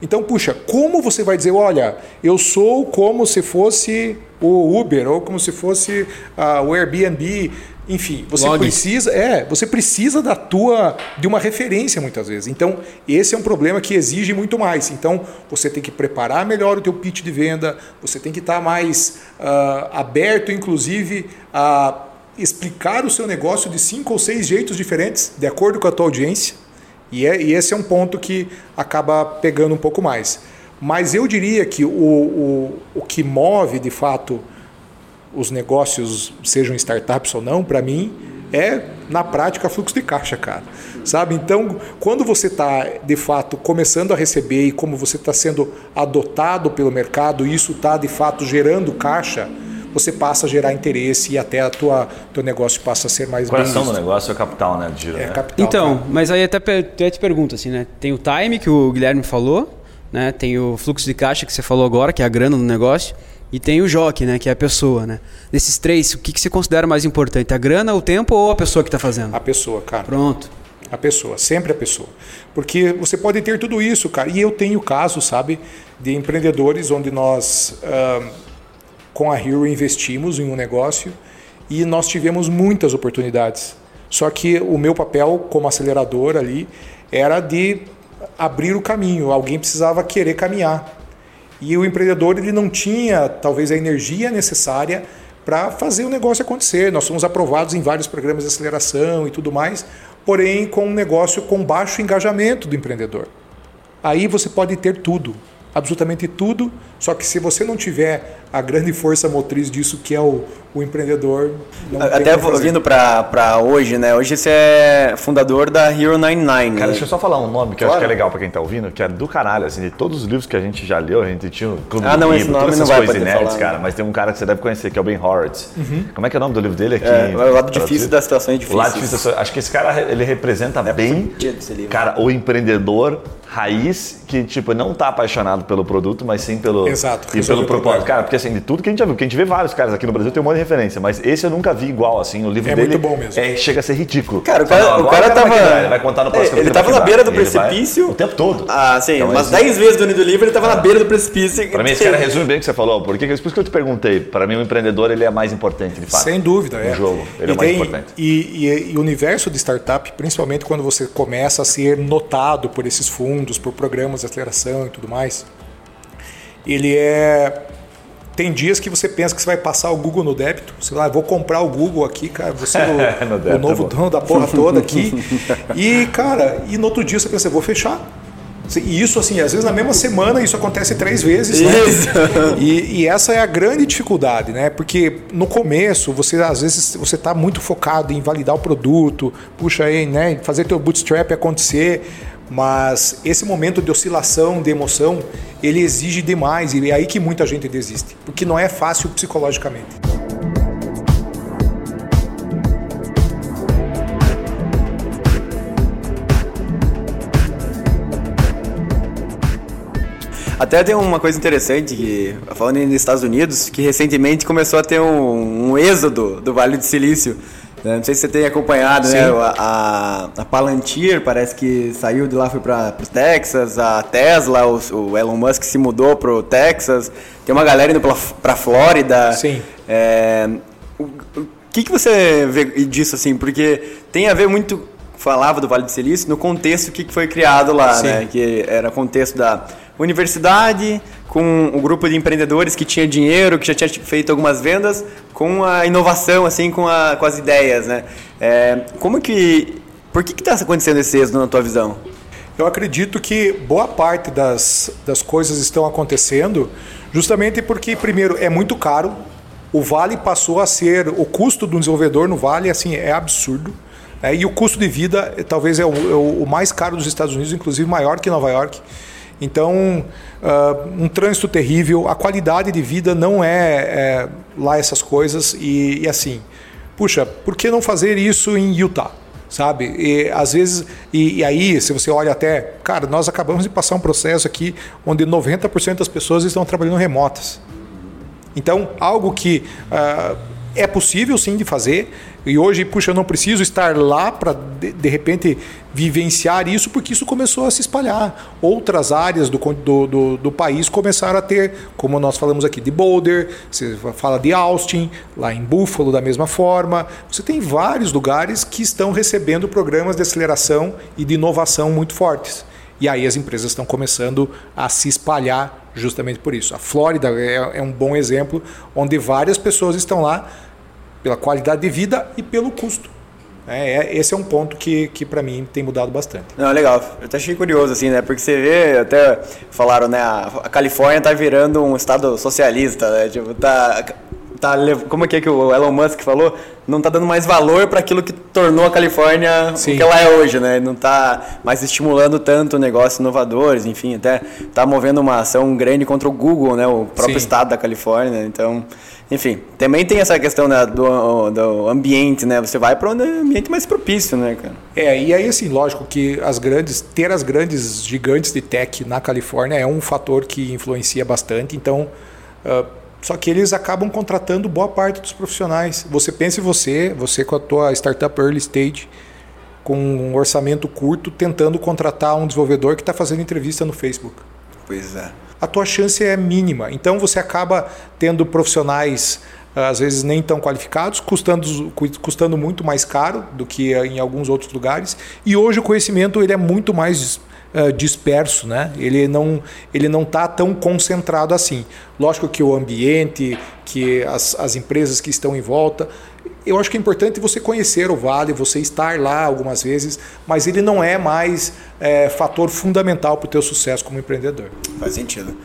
Então, puxa, como você vai dizer, olha, eu sou como se fosse o Uber ou como se fosse ah, o Airbnb, enfim, você Log. precisa, é, você precisa da tua de uma referência muitas vezes. Então, esse é um problema que exige muito mais. Então, você tem que preparar melhor o teu pitch de venda, você tem que estar mais ah, aberto, inclusive, a explicar o seu negócio de cinco ou seis jeitos diferentes, de acordo com a tua audiência. E, é- e esse é um ponto que acaba pegando um pouco mais. Mas eu diria que o, o, o que move, de fato, os negócios, sejam startups ou não, para mim, é, na prática, fluxo de caixa, cara. Sabe? Então, quando você está, de fato, começando a receber e como você está sendo adotado pelo mercado, e isso está, de fato, gerando caixa, você passa a gerar interesse e até a tua teu negócio passa a ser mais O coração bem do negócio é o capital, né? Giro, É né? capital. Então, cara. mas aí até, até te pergunto assim, né? Tem o time que o Guilherme falou, né? Tem o fluxo de caixa que você falou agora, que é a grana do negócio, e tem o jockey, né? Que é a pessoa, né? Desses três, o que, que você considera mais importante? A grana, o tempo ou a pessoa que está fazendo? A pessoa, cara. Pronto. A pessoa, sempre a pessoa. Porque você pode ter tudo isso, cara. E eu tenho casos, sabe, de empreendedores onde nós, ah, com a Hero, investimos em um negócio e nós tivemos muitas oportunidades. Só que o meu papel como acelerador ali era de abrir o caminho. Alguém precisava querer caminhar. E o empreendedor ele não tinha talvez a energia necessária para fazer o negócio acontecer. Nós fomos aprovados em vários programas de aceleração e tudo mais, porém com um negócio com baixo engajamento do empreendedor. Aí você pode ter tudo, absolutamente tudo, só que se você não tiver a grande força motriz disso que é o, o empreendedor, não Até vindo pra, pra hoje, né? Hoje você é fundador da Hero 99. Cara, né? deixa eu só falar um nome que eu acho Claro. que é legal pra quem tá ouvindo, que é do caralho, assim, de todos os livros que a gente já leu, a gente tinha o Clube Ah, do não, Livro, esse nome todas não essas vai coisas inéditas, falar, cara, né? mas tem um cara que você deve conhecer, que é o Ben Horowitz. Como é que é o nome do livro dele aqui? É, o lado difícil das situações O difíceis. lado difícil das Acho que esse cara, ele representa bem, esse livro. cara, o empreendedor raiz que, tipo, não tá apaixonado pelo produto, mas sim pelo, Exato, e pelo o propósito. Cara, porque assim, de tudo que a gente já viu. Que a gente vê vários caras aqui no Brasil, tem um monte de referência, mas esse eu nunca vi igual, assim, o livro É dele. muito bom mesmo. É, chega a ser ridículo. Cara, o cara, "Não, o cara tava. dar", Ele vai contar no próximo É, Ele tava na beira do Ele vai- precipício. O tempo todo. Ah, sim, Então, umas esse- 10 vezes do livro ele tava na beira do precipício. Pra mim, esse cara resume bem o que você falou. Por que, por isso que eu te perguntei. Pra mim, o empreendedor ele é mais importante, de fato. Sem dúvida, é. No jogo, ele e é mais tem- importante. E o universo de startup, principalmente quando você começa a ser notado por esses fundos, por programas de aceleração e tudo mais, ele é. Tem dias que você pensa que você vai passar o Google no débito. Você vai, ah, vou comprar o Google aqui, cara, você é No o, o novo bom. dono da porra toda aqui. E, cara, e no outro dia você pensa, vou fechar. E isso, assim, às vezes na mesma semana isso acontece três vezes, né? E, e essa é a grande dificuldade, né? Porque no começo você às vezes você está muito focado em validar o produto, puxa aí, né? Fazer teu bootstrap acontecer, mas esse momento de oscilação, de emoção, ele exige demais e é aí que muita gente desiste, porque não é fácil psicologicamente. Até tem uma coisa interessante que, falando nos Estados Unidos, que recentemente começou a ter um, um êxodo do Vale do Silício. Né? Não sei se você tem acompanhado, né? Sim. A, a, a Palantir parece que saiu de lá, foi para o Texas. A Tesla, o, o Elon Musk se mudou para o Texas. Tem uma galera indo para Flórida. Sim. É, o, o que, que você vê disso, assim? Porque tem a ver muito, falava do Vale do Silício, no contexto que que foi criado lá, Sim. né? Que era contexto da universidade, com o grupo de empreendedores que tinha dinheiro, que já tinha feito algumas vendas, com a inovação, assim, com, a, com as ideias, né? É, como que... Por que está acontecendo esse êxodo na tua visão? Eu acredito que boa parte das, das coisas estão acontecendo justamente porque, primeiro, é muito caro. O Vale passou a ser. O custo do desenvolvedor no Vale assim, é absurdo. né? E o custo de vida eh, talvez é o, é o mais caro dos Estados Unidos, inclusive maior que Nova York. Então, ah, um trânsito terrível, a qualidade de vida não é, é lá essas coisas. E, e assim, puxa, por que não fazer isso em Utah? sabe? E às vezes, e, e aí, se você olha até, cara, nós acabamos de passar um processo aqui onde 90% das pessoas estão trabalhando remotas. Então, algo que ah, é possível sim de fazer, e hoje, puxa, eu não preciso estar lá para de, de repente vivenciar isso, porque isso começou a se espalhar. Outras áreas do, do, do, do país começaram a ter, como nós falamos aqui de Boulder, você fala de Austin, lá em Buffalo da mesma forma. Você tem vários lugares que estão recebendo programas de aceleração e de inovação muito fortes. E aí as empresas estão começando a se espalhar justamente por isso. A Flórida é, é um bom exemplo, onde várias pessoas estão lá pela qualidade de vida e pelo custo. É, é- esse é um ponto que, que para mim tem mudado bastante. Não, legal. Eu até achei curioso, assim, né? Porque você vê, até falaram, né? A Califórnia tá virando um estado socialista, né? Tipo, tá. Tá como é que, é que o Elon Musk falou? Não tá dando mais valor para aquilo que tornou a Califórnia Sim. o que ela é hoje, né? Não tá mais estimulando tanto negócios inovadores, enfim, até tá movendo uma ação grande contra o Google, né? O próprio Sim. estado da Califórnia, então... Enfim, também tem essa questão né, do, do ambiente, né? Você vai para um ambiente mais propício, né, cara? É, e aí assim, lógico que as grandes, ter as grandes gigantes de tech na Califórnia é um fator que influencia bastante. Então, ah, só que eles acabam contratando boa parte dos profissionais. Você pensa em você, você com a tua startup early stage, com um orçamento curto, tentando contratar um desenvolvedor que está fazendo entrevista no Facebook. Pois é. a tua chance é mínima. Então você acaba tendo profissionais às vezes nem tão qualificados, custando, custando muito mais caro do que em alguns outros lugares. E hoje o conhecimento ele é muito mais uh, disperso, né? Ele não ele não está tão concentrado assim. Lógico que o ambiente, que as, as empresas que estão em volta, eu acho que é importante você conhecer o Vale, você estar lá algumas vezes, mas ele não é mais é, fator fundamental para o teu sucesso como empreendedor. Faz sentido.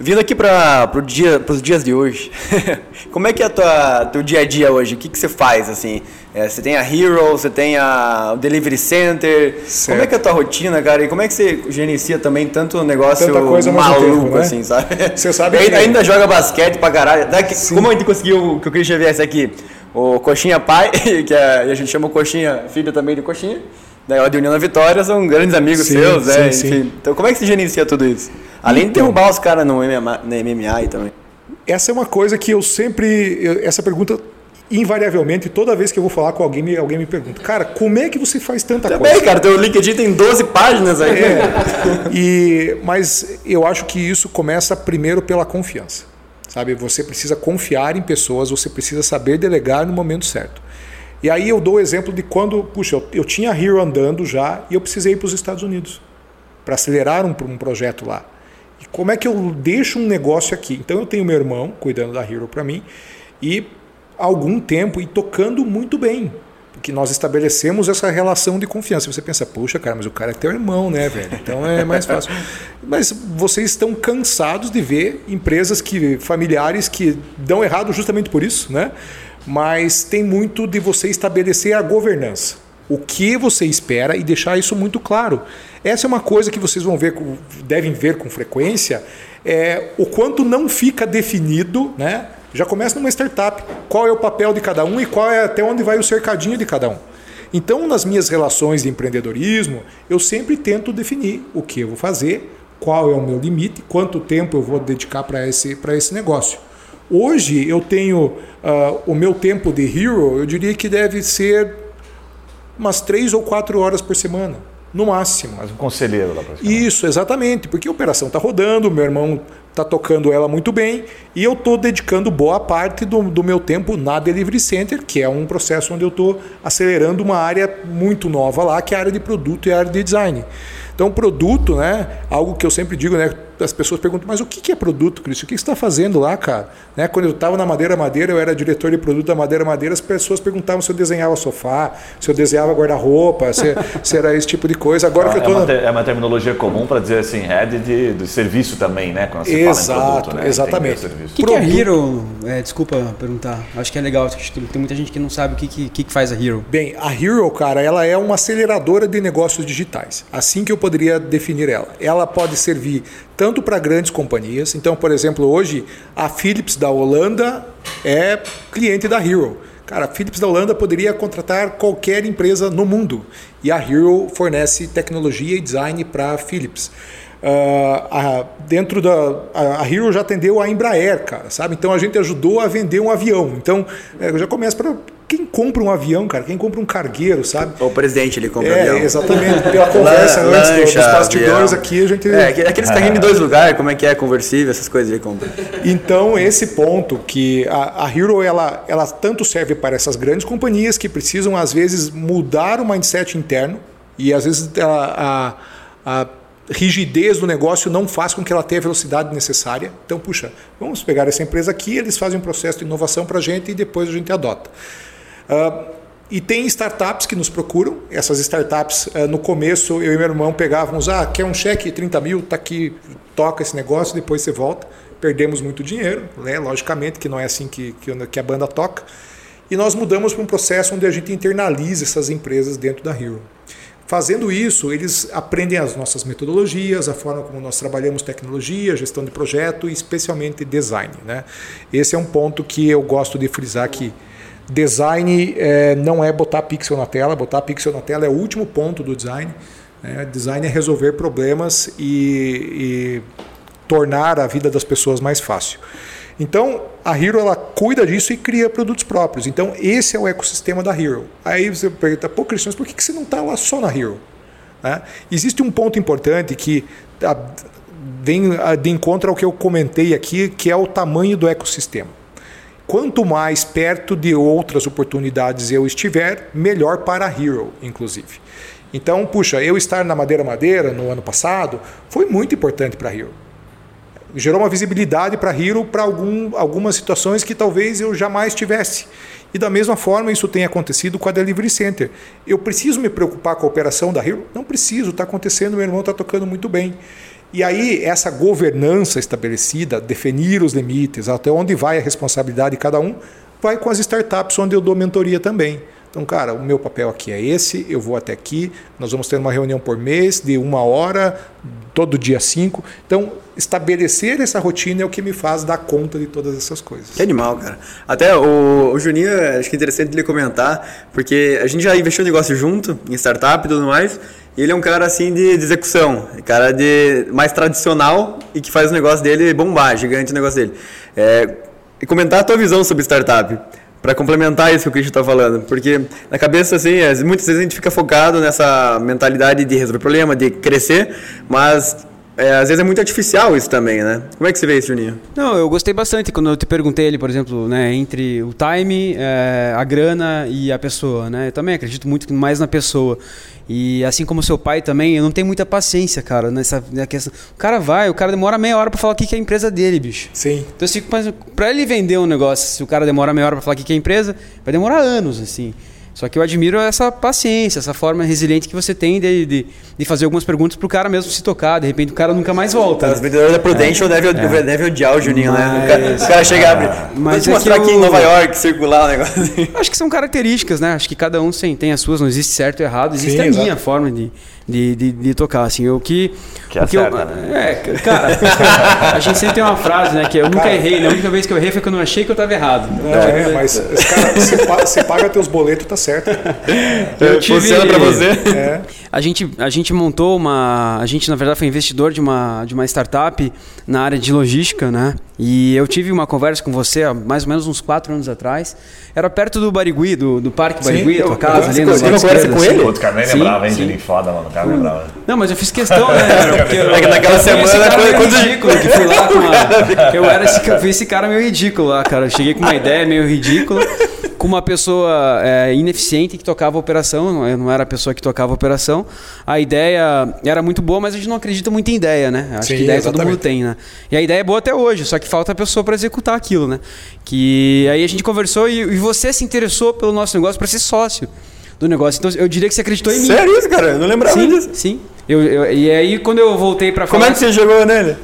Vindo aqui para os dia, os dias de hoje, como é que é o tua, teu dia a dia hoje? O que, que você faz, assim? É, você tem a Hero, você tem a, o Delivery Center. Certo. Como é que é a tua rotina, cara? E como é que você gerencia também tanto negócio maluco, tempo, né? assim, sabe? Você sabe ainda, que- ainda joga basquete pra caralho. Daqui, como a gente conseguiu que o Christian viesse aqui? O Coxinha pai, que é, e a gente chama o Coxinha, filho também do Coxinha, da de União da Vitória, são grandes amigos Sim, seus, né? sim, Enfim. sim. Então como é que você gerencia tudo isso? Além de Então. derrubar os caras no MMA, no MMA aí também. Essa é uma coisa que eu sempre. eu- essa pergunta, invariavelmente, toda vez que eu vou falar com alguém, alguém me pergunta: Cara, como é que você faz tanta coisa? Também, cara, teu LinkedIn tem 12 páginas aí. É, e, mas eu acho que isso começa primeiro pela confiança. Sabe, você precisa confiar em pessoas, você precisa saber delegar no momento certo. E aí eu dou o exemplo de quando, puxa, eu, eu tinha Hero andando já e eu precisei ir para os Estados Unidos para acelerar um, um projeto lá. E como é que eu deixo um negócio aqui? Então eu tenho meu irmão cuidando da Hero para mim e algum tempo e tocando muito bem. Porque nós estabelecemos essa relação de confiança. Você pensa, puxa, cara, mas o cara é teu irmão, né, velho? Então é mais fácil. Mas vocês estão cansados de ver empresas que familiares que dão errado justamente por isso, né? Mas tem muito de você estabelecer a governança o que você espera e deixar isso muito claro. Essa é uma coisa que vocês vão ver, devem ver com frequência, é o quanto não fica definido, né? Já começa numa startup, qual é o papel de cada um e qual é até onde vai o cercadinho de cada um. Então, nas minhas relações de empreendedorismo, eu sempre tento definir o que eu vou fazer, qual é o meu limite, quanto tempo eu vou dedicar para esse, para esse negócio. Hoje eu tenho ah, o meu tempo de hero, eu diria que deve ser umas três ou quatro horas por semana, no máximo. Mas um conselheiro lá pra cima. Isso, exatamente, porque a operação está rodando, meu irmão está tocando ela muito bem e eu estou dedicando boa parte do, do meu tempo na Delivery Center, que é um processo onde eu estou acelerando uma área muito nova lá, que é a área de produto e a área de design. Então, produto, né? Algo que eu sempre digo, né? As pessoas perguntam, mas o que é produto, Cristo? O que você está fazendo lá, cara? Né? Quando eu estava na Madeira Madeira, eu era diretor de produto da Madeira Madeira, as pessoas perguntavam se eu desenhava sofá, se eu desenhava guarda-roupa, se, se era esse tipo de coisa. Agora que eu é, estou uma, é uma terminologia comum para dizer assim, head de, de serviço também, né? Quando se fala em Exato, produto, né? exatamente. O que, que é. Hero? É, desculpa perguntar. Acho que é legal. acho que Tem muita gente que não sabe o que, que, que que faz a Hero. Bem, a Hero, cara, ela é uma aceleradora de negócios digitais. Assim que eu poderia definir ela. Ela pode servir tanto para grandes companhias. Então, por exemplo, hoje a Philips da Holanda é cliente da Hero. Cara, a Philips da Holanda poderia contratar qualquer empresa no mundo. E a Hero fornece tecnologia e design para a Philips. Ah, a- dentro da a, a Hero já atendeu a Embraer, cara, sabe? Então a gente ajudou a vender um avião. Então é, já começa para quem compra um avião, cara, quem compra um cargueiro, sabe? O presidente ele compra É, avião. exatamente. Pela conversa Lan- antes do- dos lancha, bastidores aqui, a gente. É, aqu- aqueles carrinhos em dois lugares, como é que é, conversível, essas coisas ele compra. Então, esse ponto que a, a Hero ela, ela tanto serve para essas grandes companhias que precisam, às vezes, mudar o mindset interno e, às vezes, a, a, a rigidez do negócio não faz com que ela tenha a velocidade necessária. Então, puxa, vamos pegar essa empresa aqui, eles fazem um processo de inovação para a gente e depois a gente adota. Ah, e tem startups que nos procuram. Essas startups, ah, no começo, eu e meu irmão pegávamos, ah, quer um cheque 30 mil, tá aqui, toca esse negócio, depois você volta. Perdemos muito dinheiro, né? logicamente que não é assim que, que, a banda toca. E nós mudamos para um processo onde a gente internaliza essas empresas dentro da Hero. Fazendo isso, eles aprendem as nossas metodologias, a forma como nós trabalhamos tecnologia, gestão de projeto e especialmente design. Né? Esse é um ponto que eu gosto de frisar que design eh, não é botar pixel na tela, botar pixel na tela é o último ponto do design. né? Design é resolver problemas e, e tornar a vida das pessoas mais fácil. Então, a Hero ela cuida disso e cria produtos próprios. Então, esse é o ecossistema da Hero. Aí você pergunta, pô, Cristiano, por que que você não está lá só na Hero? Né? Existe um ponto importante que vem de encontro ao que eu comentei aqui, que é o tamanho do ecossistema. Quanto mais perto de outras oportunidades eu estiver, melhor para a Hero, inclusive. Então, puxa, eu estar na Madeira Madeira no ano passado foi muito importante para a Hero gerou uma visibilidade para a Hero para algum, algumas situações que talvez eu jamais tivesse. E da mesma forma isso tem acontecido com a Delivery Center. Eu preciso me preocupar com a operação da Hero? Não preciso, está acontecendo, meu irmão está tocando muito bem. E aí essa governança estabelecida, definir os limites, até onde vai a responsabilidade de cada um, vai com as startups onde eu dou mentoria também. Então, cara, o meu papel aqui é esse, eu vou até aqui, nós vamos ter uma reunião por mês de uma hora, todo dia cinco. Então, estabelecer essa rotina é o que me faz dar conta de todas essas coisas. Que animal, cara. Até o, o Juninho, acho que é interessante ele comentar, porque a gente já investiu um negócio junto, em startup e tudo mais, ele é um cara assim de, de execução, cara de mais tradicional e que faz o negócio dele bombar, gigante o negócio dele. É, e comentar a tua visão sobre startup para complementar isso que o Christian está falando, porque na cabeça assim, muitas vezes a gente fica focado nessa mentalidade de resolver problema, de crescer, mas é, às vezes é muito artificial isso também, né? Como é que você vê isso, Juninho? Não, eu gostei bastante quando eu te perguntei ele, por exemplo, né, entre o time, é, a grana e a pessoa, né? Eu também acredito muito mais na pessoa. E assim como seu pai também, eu não tenho muita paciência, cara, nessa, questão. O cara vai, o cara demora meia hora para falar o que é a empresa dele, bicho. Sim. Então eu fico, para ele vender um negócio, se o cara demora meia hora para falar o que é a empresa, vai demorar anos, assim. Só que eu admiro essa paciência, essa forma resiliente que você tem de, de, de fazer algumas perguntas para o cara mesmo se tocar. De repente o cara nunca mais volta. Os vendedores da Prudential é, devem, é. deve odiar o Juninho, mas, né? O cara, o cara chega e abre. Mas é mostrar aqui eu... em Nova York, circular o negócio. Acho que são características, né? Acho que cada um tem, tem as suas, não existe certo ou errado, existe Sim, a exato. minha forma de, de, de, de, tocar, assim, o que... Que é o que certo, eu, né? É, cara, a gente sempre tem uma frase, né, que eu nunca cara, errei, né? a única vez que eu errei foi que eu não achei que eu estava errado. Então, é, mas, cara, você, paga, você paga teus boletos, tá certo. Eu tive, Funciona pra você. É. A, gente, a gente montou uma... A gente, na verdade, foi investidor de uma, de uma startup na área de logística, né? E eu tive uma conversa com você há mais ou menos uns quatro anos atrás. Era perto do Barigui, do, do Parque Sim, Barigui, a tua casa ali. Você uma conversa com ele? Outro cara nem lembrava, hein? De foda, mano. O cara lembrava. Não, mas eu fiz questão, né? Porque eu, é naquela semana foi quando ridículo que fui lá com uma, eu era esse, eu fui esse cara meio ridículo lá, cara. Eu cheguei com uma ideia meio ridícula, com uma pessoa é, ineficiente que tocava a operação, eu não era a pessoa que tocava a operação. A ideia era muito boa, mas a gente não acredita muito em ideia, né? Acho Sim, que ideia exatamente. todo mundo tem, né? E a ideia é boa até hoje, só que falta a pessoa para executar aquilo, né? Que aí a gente conversou e, e você se interessou pelo nosso negócio para ser sócio do negócio. Então eu diria que você acreditou em mim. Sério isso, cara? Eu não lembrava sim, disso. Sim. Eu, eu, e aí quando eu voltei para. Como é que você jogou nele?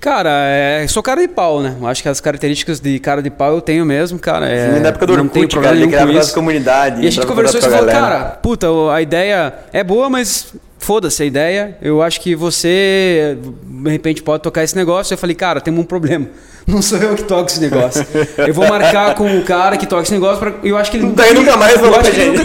Cara, é, sou cara de pau, né? Acho que as características de cara de pau eu tenho mesmo, cara. É, na época do Orkut, não tem problema cara, isso. comunidade. E a gente conversou e falou, cara, puta, a ideia é boa, mas foda-se a ideia. Eu acho que você, de repente, pode tocar esse negócio. Eu falei, cara, temos um problema. Não sou eu que toco esse negócio. Eu vou marcar com o cara que toca esse negócio. Pra, eu acho que ele nunca. Daí nunca mais vou pra gente.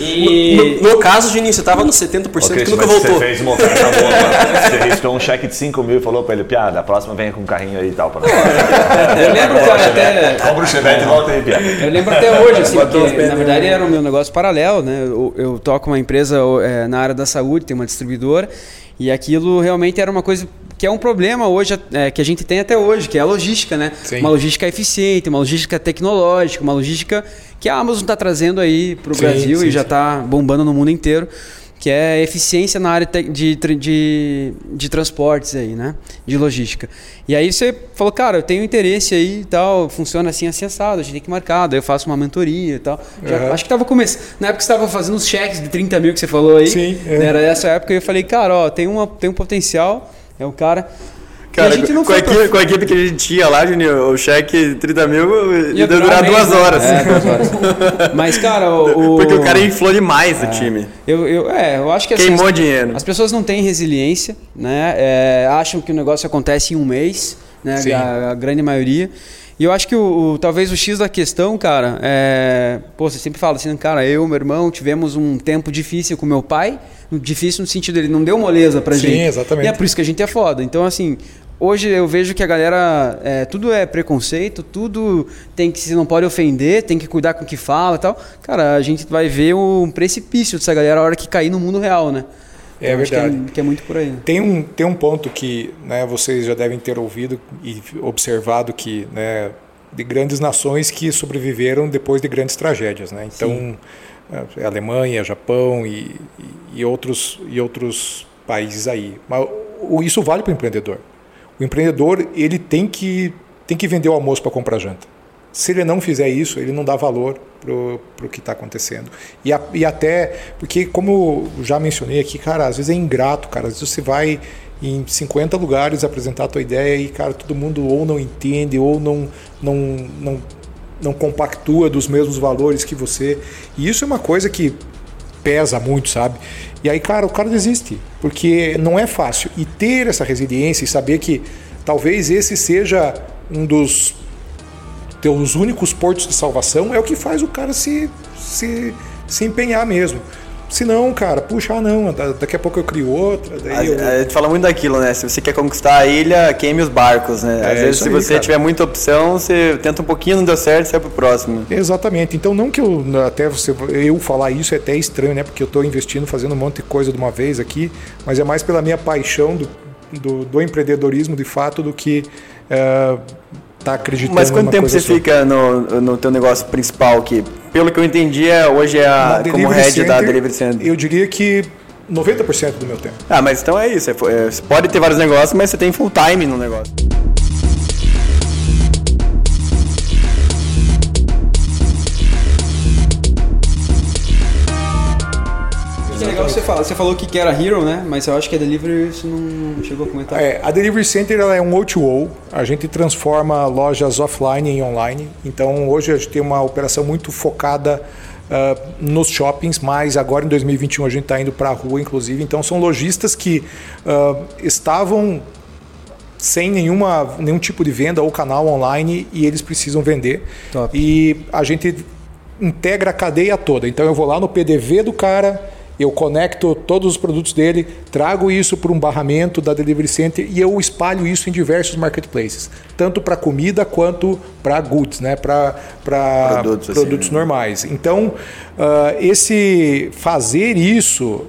e... No, no, caso, Juninho, você tava no 70% Ô, que nunca voltou. Você fez uma oferta boa, mano. Você riscou um cheque de 5 mil e falou pra ele, piada, a próxima vem com um carrinho aí e tal. Pra... eu lembro, cara, até. Compra o chevette e volta aí, piada. Eu lembro até hoje, assim, porque, na verdade era o meu negócio paralelo, né? Eu, eu toco uma empresa é, na área da saúde, tem uma distribuidora. E aquilo realmente era uma coisa que é um problema hoje é, que a gente tem até hoje, que é a logística, né? Sim. Uma logística eficiente, uma logística tecnológica, uma logística que a Amazon está trazendo aí para o Brasil sim, e já está bombando no mundo inteiro, que é eficiência na área de, de, de transportes aí, né? De logística. E aí você falou, cara, eu tenho interesse aí e tal, funciona assim, assim assado, a gente tem que marcar, daí eu faço uma mentoria e tal. Já, uhum. Acho que estava começando, na época você estava fazendo os cheques de 30 mil que você falou aí, Sim, é. né? era essa época e eu falei, cara, ó, tem, uma, tem um potencial, é um cara. Cara, a gente não com, a equipe, pra... com a equipe que a gente tinha lá, Juninho, o cheque 30 mil ia durar duas né? horas. É, duas horas. Mas, cara, o. Porque o cara inflou demais é, o time. Eu, eu, é, eu acho que assim, Queimou dinheiro. As pessoas não têm resiliência, né? É, acham que o negócio acontece em um mês, né? A, a, grande maioria. E eu acho que o, o, talvez o X da questão, cara, é. Pô, você sempre fala assim, cara, eu, meu irmão, tivemos um tempo difícil com meu pai difícil no sentido dele não deu moleza pra Sim, gente. Sim, exatamente. E é por isso que a gente é foda. Então, assim, hoje eu vejo que a galera. É, tudo é preconceito, tudo tem que. se não pode ofender, tem que cuidar com o que fala e tal. Cara, a gente vai ver um precipício dessa galera a hora que cair no mundo real, né? É verdade. Que é, que é, muito por aí. Né? Tem um, tem um ponto que né, vocês já devem ter ouvido e observado que né, de grandes nações que sobreviveram depois de grandes tragédias. Né? Então. Sim é, Alemanha, Japão e, e, outros, e outros países aí. Mas isso vale para o empreendedor. O empreendedor ele tem que, tem que vender o almoço para comprar janta. Se ele não fizer isso, ele não dá valor para o que está acontecendo. E, a, e até, porque como já mencionei aqui, cara, às vezes é ingrato, cara. Às vezes você vai em 50 lugares apresentar a tua ideia e, cara, todo mundo ou não entende ou não, não, não não compactua dos mesmos valores que você. E isso é uma coisa que pesa muito, sabe? E aí, cara, o cara desiste, porque não é fácil. E ter essa resiliência e saber que talvez esse seja um dos teus únicos portos de salvação é o que faz o cara se, se, se empenhar mesmo. Se não, cara, puxa, ah, não, daqui a pouco eu crio outra. Daí a, eu... a gente fala muito daquilo, né? Se você quer conquistar a ilha, queime os barcos, né? Às É, vezes, se aí, você cara. tiver muita opção, você tenta um pouquinho, não deu certo, sai pro próximo. Exatamente. Então não que eu até você eu falar isso é até estranho, né? Porque eu estou investindo, fazendo um monte de coisa de uma vez aqui, mas é mais pela minha paixão do, do, do empreendedorismo de fato do que é, tá acreditando. Mas quanto tempo você só. fica no, no teu negócio principal aqui? Pelo que eu entendi, é, hoje é Na a, como head da Delivery Center. Eu diria que 90% do meu tempo. Ah, mas então é isso. é fo- é, você pode ter vários negócios, mas você tem full time no negócio. Que você fala. Você falou que era Hero, né? Mas eu acho que a Delivery você não chegou a comentar. É, a Delivery Center ela é um O2O. A gente transforma lojas offline em online. Então hoje a gente tem uma operação muito focada ah, nos shoppings, mas agora em 2021 a gente está indo para a rua, inclusive. Então são lojistas que ah, estavam sem nenhuma, nenhum tipo de venda ou canal online e eles precisam vender. Top. E a gente integra a cadeia toda. Então eu vou lá no PDV do cara, eu conecto todos os produtos dele, trago isso para um barramento da Delivery Center e eu espalho isso em diversos marketplaces, tanto para comida quanto para goods, né? para Produtos, produtos, assim, normais. Então, ah, esse fazer isso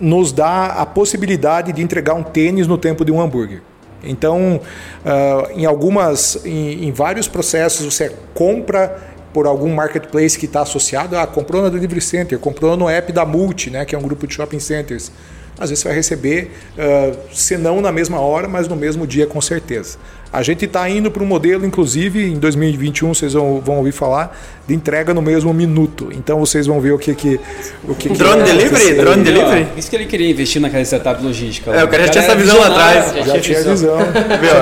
nos dá a possibilidade de entregar um tênis no tempo de um hambúrguer. Então, ah, em algumas, em, em vários processos, você compra por algum marketplace que está associado, ah, comprou na Delivery Center, comprou no app da Multi, né, que é um grupo de shopping centers. Às vezes você vai receber, ah, se não na mesma hora, mas no mesmo dia com certeza. A gente está indo para um modelo, inclusive, em 2021 vocês vão, vão ouvir falar, de entrega no mesmo minuto. Então vocês vão ver o que que... O que que Drone vai delivery? acontecer. Drone ó, delivery? Isso que ele queria investir naquela startup logística. É, o cara já tinha essa visão lá atrás. Já tinha visão.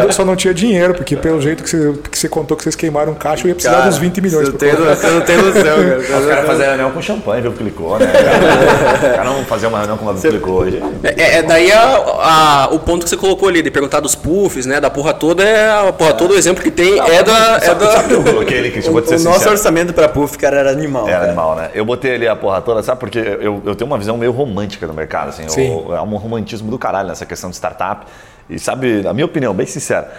Só- Só não tinha dinheiro, porque pelo jeito que você, que você contou que vocês queimaram caixa, eu ia precisar Cara, dos 20 milhões. Você tem, você não tem noção, cara. Os caras fazem reunião com champanhe, viu? Clicou, né? Cara? O cara não fazia uma reunião com uma clicou hoje. É, é daí a- a- o ponto que você colocou ali, de perguntar dos puffs, né? Da porra toda, é a porra toda, o exemplo que tem é da. É da sabe o que eu coloquei ali, Cristian? Vou te ser O nosso orçamento pra Puff, cara, era animal. Era cara. animal, né? Eu botei ali a porra toda, sabe? Porque eu, eu tenho uma visão meio romântica do mercado, assim. Sim. Eu- é um romantismo do caralho nessa questão de startup. E sabe, a minha opinião, bem sincera,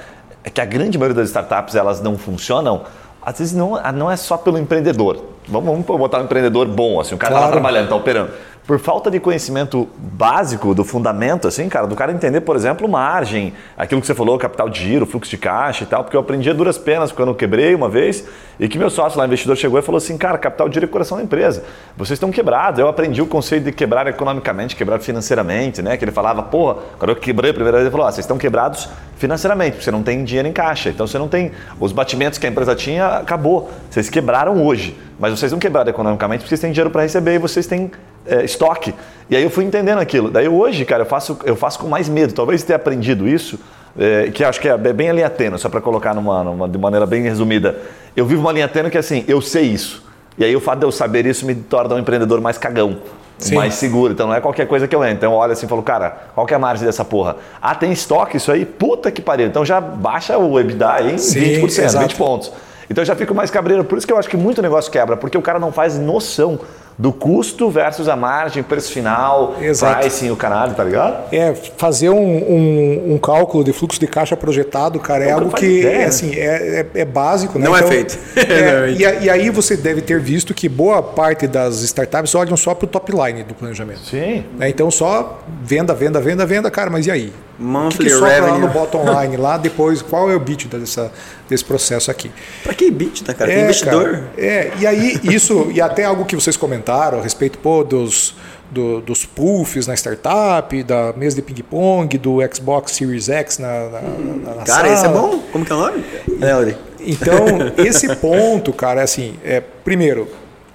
é que a grande maioria das startups, elas não funcionam, às vezes não, não é só pelo empreendedor. Vamos, vamos botar um empreendedor bom, assim, o cara tá lá Claro. trabalhando, tá operando. Por falta de conhecimento básico do fundamento, assim, cara, do cara entender, por exemplo, margem, aquilo que você falou, capital de giro, fluxo de caixa e tal, porque eu aprendi a duras penas quando eu quebrei uma vez e que meu sócio lá, investidor, chegou e falou assim, cara, capital de giro é coração da empresa. Vocês estão quebrados. Eu aprendi o conceito de quebrar economicamente, quebrar financeiramente, né? Que ele falava, porra, quando eu quebrei a primeira vez, ele falou, ó, vocês estão quebrados financeiramente, porque você não tem dinheiro em caixa. Então você não tem. Os batimentos que a empresa tinha, acabou. Vocês quebraram hoje. Mas vocês não quebraram economicamente porque vocês têm dinheiro para receber e vocês têm é, estoque. E aí eu fui entendendo aquilo. Daí hoje, cara, eu faço, eu faço com mais medo. Talvez ter aprendido isso, é, que acho que é bem a linha tênue, só para colocar numa, numa, de maneira bem resumida. Eu vivo uma linha tênue que é assim, eu sei isso. E aí o fato de eu saber isso me torna um empreendedor mais cagão. Sim. Mais seguro. Então não é qualquer coisa que eu entro. Então eu olho assim e falo, cara, qual que é a margem dessa porra? Ah, tem estoque isso aí? Puta que pariu. Então já baixa o EBITDA em Sim, 20%, exato. 20 pontos. Então eu já fico mais cabreiro. Por isso que eu acho que muito negócio quebra, porque o cara não faz noção do custo versus a margem, preço final, Exato. pricing, o caralho, tá ligado? É, fazer um, um, um cálculo de fluxo de caixa projetado, cara, é Não, algo que ideia, é, né? assim, é, é, é básico. né? Não é feito. é, e, e aí você deve ter visto que boa parte das startups olham só para o top line do planejamento. Sim. né? Então só venda, venda, venda, venda, cara, mas e aí? O que, Monthly que sobra lá revenue. no bottom line lá depois? Qual é o bit dessa, desse processo aqui? Pra que EBITDA, cara? Tem É, investidor. cara, é, e aí isso, e até algo que vocês comentaram a respeito pô, dos, do- dos puffs na startup, da mesa de ping-pong, do Xbox Series X na, na, na- na Cara, esse é bom. Como que é o nome? É. Então, esse ponto, cara, é assim, é, primeiro,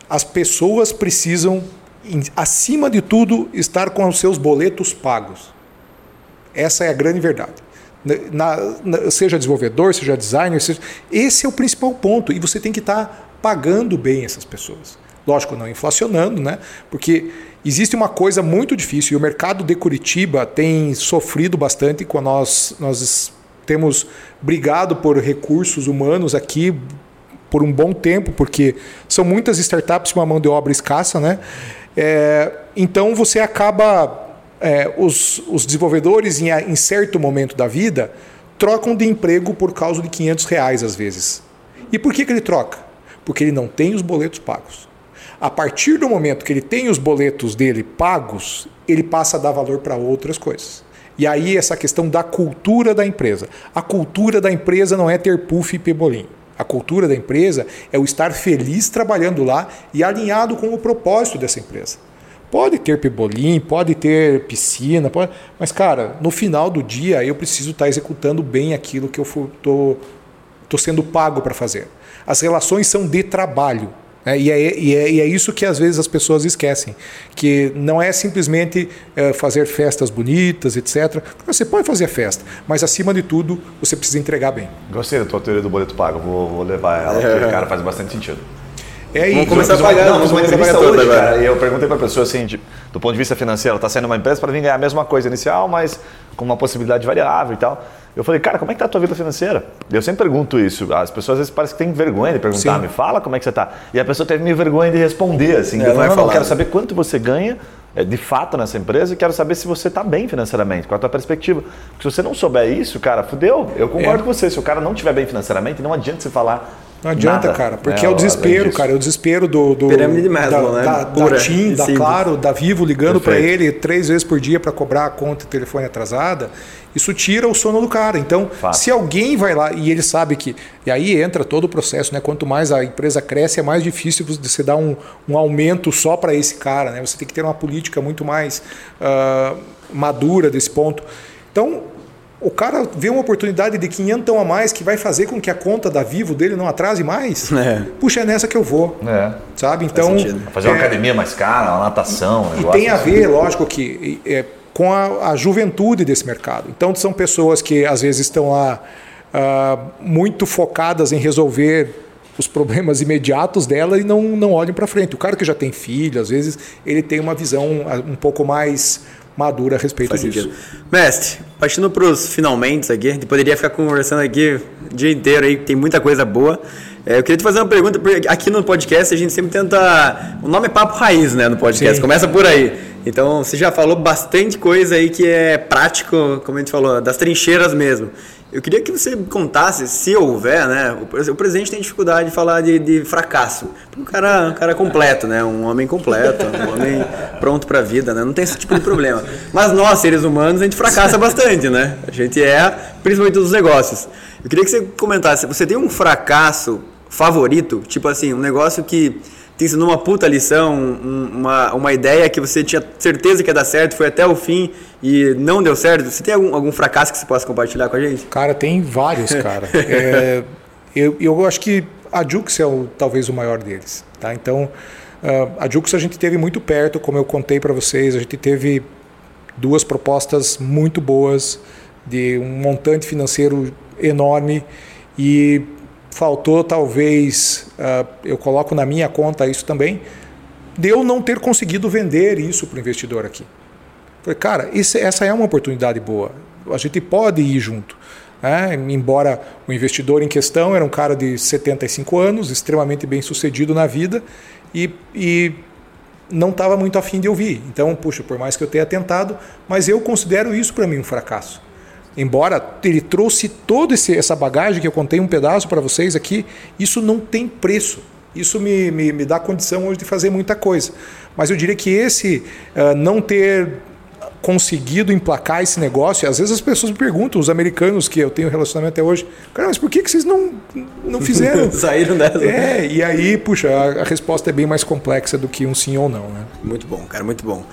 as pessoas precisam, em- acima de tudo, estar com os seus boletos pagos. Essa é a grande verdade. na, na, seja desenvolvedor, seja designer, seja, esse é o principal ponto e você tem que estar tá pagando bem essas pessoas. Lógico, não inflacionando, né? Porque existe uma coisa muito difícil e o mercado de Curitiba tem sofrido bastante com nós nós temos brigado por recursos humanos aqui por um bom tempo, porque são muitas startups com uma mão de obra escassa, né? É, então você acaba. É, os, os desenvolvedores, em, em certo momento da vida, trocam de emprego por causa de 500 reais às vezes. E por que, que ele troca? Porque ele não tem os boletos pagos. A partir do momento que ele tem os boletos dele pagos, ele passa a dar valor para outras coisas. E aí essa questão da cultura da empresa. A cultura da empresa não é ter puff e pebolim. A cultura da empresa é o estar feliz trabalhando lá e alinhado com o propósito dessa empresa. Pode ter pebolim, pode ter piscina, pode... mas cara, no final do dia eu preciso estar executando bem aquilo que eu estou sendo pago para fazer. As relações são de trabalho. É, e, é, e, é, e, é, isso que às vezes as pessoas esquecem, que não é simplesmente é, fazer festas bonitas, etc. Você pode fazer festa, mas acima de tudo você precisa entregar bem. Gostei da tua teoria do boleto pago, vou, vou levar ela, porque, cara, faz bastante sentido. É Vamos começar a pagar. Não, uma entrevista hoje, cara, e eu perguntei para a pessoa assim, de, do ponto de vista financeiro, está saindo uma empresa para vir ganhar a mesma coisa inicial, mas com uma possibilidade variável e tal. Eu falei, cara, como é que tá a tua vida financeira? Eu sempre pergunto isso. As pessoas às vezes parecem que têm vergonha de perguntar, Sim. me fala como é que você tá. E a pessoa teve meio vergonha de responder, assim. É, eu falei, não, não, quero saber quanto você ganha é, de fato nessa empresa e quero saber se você está bem financeiramente, qual a tua perspectiva. Porque se você não souber isso, cara, fudeu. Eu concordo é. com você. Se o cara não estiver bem financeiramente, não adianta você falar não adianta, nada, cara, porque né, é o desespero, cara, é o desespero do, do Pirâmide Maslow, da, né? da, da TIM, da Claro, da Vivo ligando para ele três vezes por dia para cobrar a conta de telefone atrasada isso tira o sono do cara. Então, Fato. se alguém vai lá e ele sabe que. E aí entra todo o processo, né? Quanto mais a empresa cresce, é mais difícil você dar um, um aumento só para esse cara. Né? Você tem que ter uma política muito mais uh, madura desse ponto. Então, o cara vê uma oportunidade de 500 a mais que vai fazer com que a conta da Vivo dele não atrase mais. É. Puxa, é nessa que eu vou. É. Sabe? Então. Fazer uma é, academia mais cara, uma natação. Um e tem a assim. ver, lógico, que. É, com a, a, juventude desse mercado. Então, são pessoas que às vezes estão lá uh, muito focadas em resolver os problemas imediatos dela e não, não olham para frente. O cara que já tem filho, às vezes, ele tem uma visão ah, um pouco mais madura a respeito Faz disso. Sentido. Mestre, partindo para os finalmente aqui, a gente poderia ficar conversando aqui o dia inteiro aí, tem muita coisa boa. É, eu queria te fazer uma pergunta, porque aqui no podcast a gente sempre tenta. O nome é Papo Raiz, né? No podcast, Sim. começa por aí. Então você já falou bastante coisa aí que é prático, como a gente falou, das trincheiras mesmo. Eu queria que você contasse, se houver, né? O presidente tem dificuldade de falar de, de fracasso. Um cara, um cara completo, né? Um homem completo, um homem pronto para a vida, né? Não tem esse tipo de problema. Mas nós, seres humanos, a gente fracassa bastante, né? A gente é, principalmente nos negócios. Eu queria que você comentasse, você tem um fracasso favorito? Tipo assim, um negócio que te ensinou uma puta lição, uma, uma ideia que você tinha certeza que ia dar certo, foi até o fim e não deu certo? Você tem algum, algum fracasso que você possa compartilhar com a gente? Cara, tem vários, cara. é, eu, eu acho que a Jux é o, talvez o maior deles. Tá? Então, uh, a Jux a gente teve muito perto, como eu contei para vocês, a gente teve duas propostas muito boas de um montante financeiro enorme e faltou talvez, uh, eu coloco na minha conta isso também, de eu não ter conseguido vender isso para o investidor aqui. Falei, cara, esse, essa é uma oportunidade boa. A gente pode ir junto. Né? Embora o investidor em questão era um cara de 75 anos, extremamente bem sucedido na vida e, e não estava muito afim de ouvir. Então, puxa, por mais que eu tenha tentado, mas eu considero isso para mim um fracasso embora ele trouxe toda essa bagagem que eu contei um pedaço para vocês aqui, isso não tem preço. Isso me, me, me, dá condição hoje de fazer muita coisa. Mas eu diria que esse uh, não ter conseguido emplacar esse negócio, às vezes as pessoas me perguntam, os americanos que eu tenho relacionamento até hoje, cara, mas por que, que vocês não, não fizeram? Saíram dessa. É, e aí, puxa, a, a, resposta é bem mais complexa do que um sim ou não. Né? Muito bom, cara, muito bom.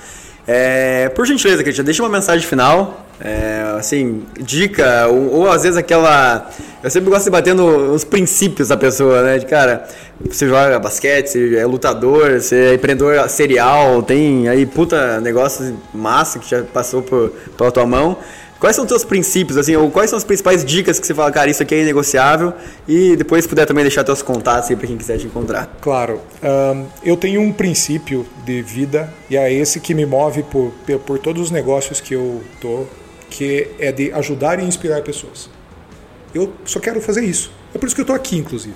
É, por gentileza, Cristian, deixa uma mensagem final. É, assim, dica, ou, ou, às vezes aquela. Eu sempre gosto de bater nos princípios da pessoa, né? De cara, você joga basquete, você é lutador, você é empreendedor serial, tem aí puta negócio massa que já passou por, pela tua mão. Quais são os teus princípios, assim, ou quais são as principais dicas que você fala, cara, isso aqui é inegociável? E depois, se puder também deixar teus contatos aí pra quem quiser te encontrar. Claro. Ahn, eu tenho um princípio de vida, e é esse que me move por, por- todos os negócios que eu tô, que é de ajudar e inspirar pessoas. Eu só quero fazer isso. É por isso que eu estou aqui, inclusive.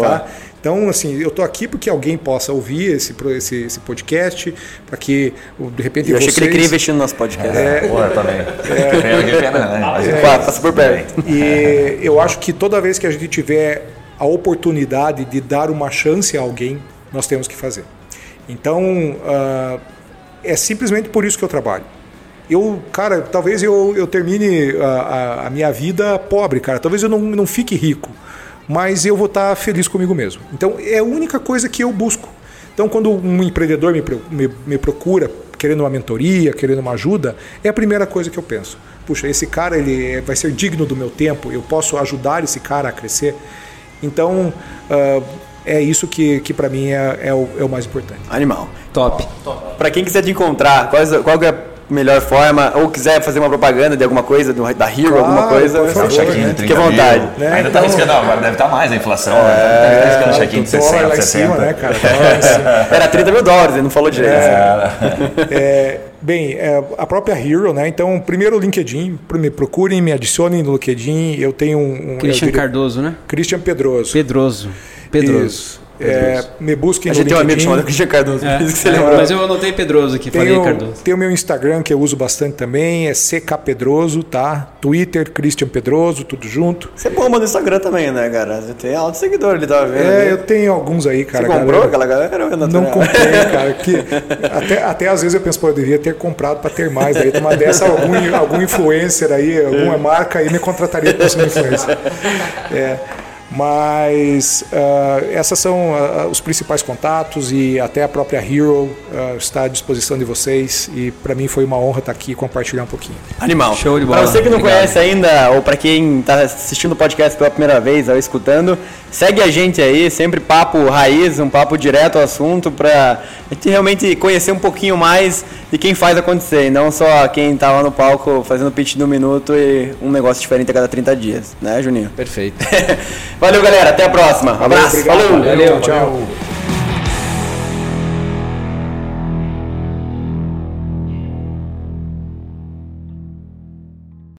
Tá? Então, assim, eu estou aqui porque alguém possa ouvir esse, esse, esse podcast, para que, de repente, Eu achei vocês... que ele queria investir no nosso podcast. É, Porra, também. Pena que pena, né? Mas- Pá, passa por perto. E eu acho que toda vez que a gente tiver a oportunidade de dar uma chance a alguém, nós temos que fazer. Então, ah, é simplesmente por isso que eu trabalho. Eu, cara, talvez eu, eu termine a, a- a minha vida pobre, cara. Talvez eu não, não fique rico, mas eu vou estar feliz comigo mesmo. Então, é a única coisa que eu busco. Então, quando um empreendedor me, me, me procura querendo uma mentoria, querendo uma ajuda, é a primeira coisa que eu penso. Puxa, esse cara ele é- vai ser digno do meu tempo, eu posso ajudar esse cara a crescer. Então, ah, é isso que, que para mim é, é o, é o mais importante. Animal. Top. Pra quem quiser te encontrar, qual que é melhor forma, ou quiser fazer uma propaganda de alguma coisa, do- da Hero, Claro, alguma coisa, por favor, Check-in né? de fique à 30 mil. vontade. Né, Ainda tá então- arriscando, não, agora deve estar mais a inflação. né? Tá arriscando check-in de o dólar 60, lá em cima, 70. né, cara? Era 30 mil dólares, ele não falou direito. É, bem, é, a própria Hero, né? Então, primeiro o LinkedIn, me procurem, me adicionem no LinkedIn. Eu tenho um. um Christian diria- Cardoso, né? Christian Pedroso. Pedroso. Pedroso. Isso. É, me busquem A no gente tem um amigo LinkedIn. chamado Christian Cardoso, É, é, mas eu anotei Pedroso aqui, falei Tem o, Cardoso. tem o meu Instagram que eu uso bastante também, é CK Pedroso, tá? Twitter, Christian Pedroso, tudo junto. Você bomba no Instagram também, né, cara? Você tem alto seguidor, ele tava vendo. É, ali. eu tenho alguns aí, cara. Você comprou galera- aquela galera? é Não natural? comprei, cara. Que até, até às vezes eu penso, pô, eu devia ter comprado para ter mais. Daí, uma dessa, algum, algum influencer aí, alguma marca aí me contrataria para ser um influencer. É, mas ah, essas são ah, os principais contatos e até a própria Hero ah, está à disposição de vocês. E para mim foi uma honra estar aqui e compartilhar um pouquinho. Animal. Show de bola. Pra você que não Obrigado. conhece ainda, ou pra quem tá assistindo o podcast pela primeira vez ou escutando, segue a gente aí, sempre papo raiz, um papo direto ao assunto, pra a gente realmente conhecer um pouquinho mais de quem faz acontecer, e não só quem tá lá no palco fazendo pitch no minuto e um negócio diferente a cada 30 dias, né, Juninho? Perfeito. Valeu, galera. Até a próxima. Abraço. Obrigado. Falou. Valeu. Tchau.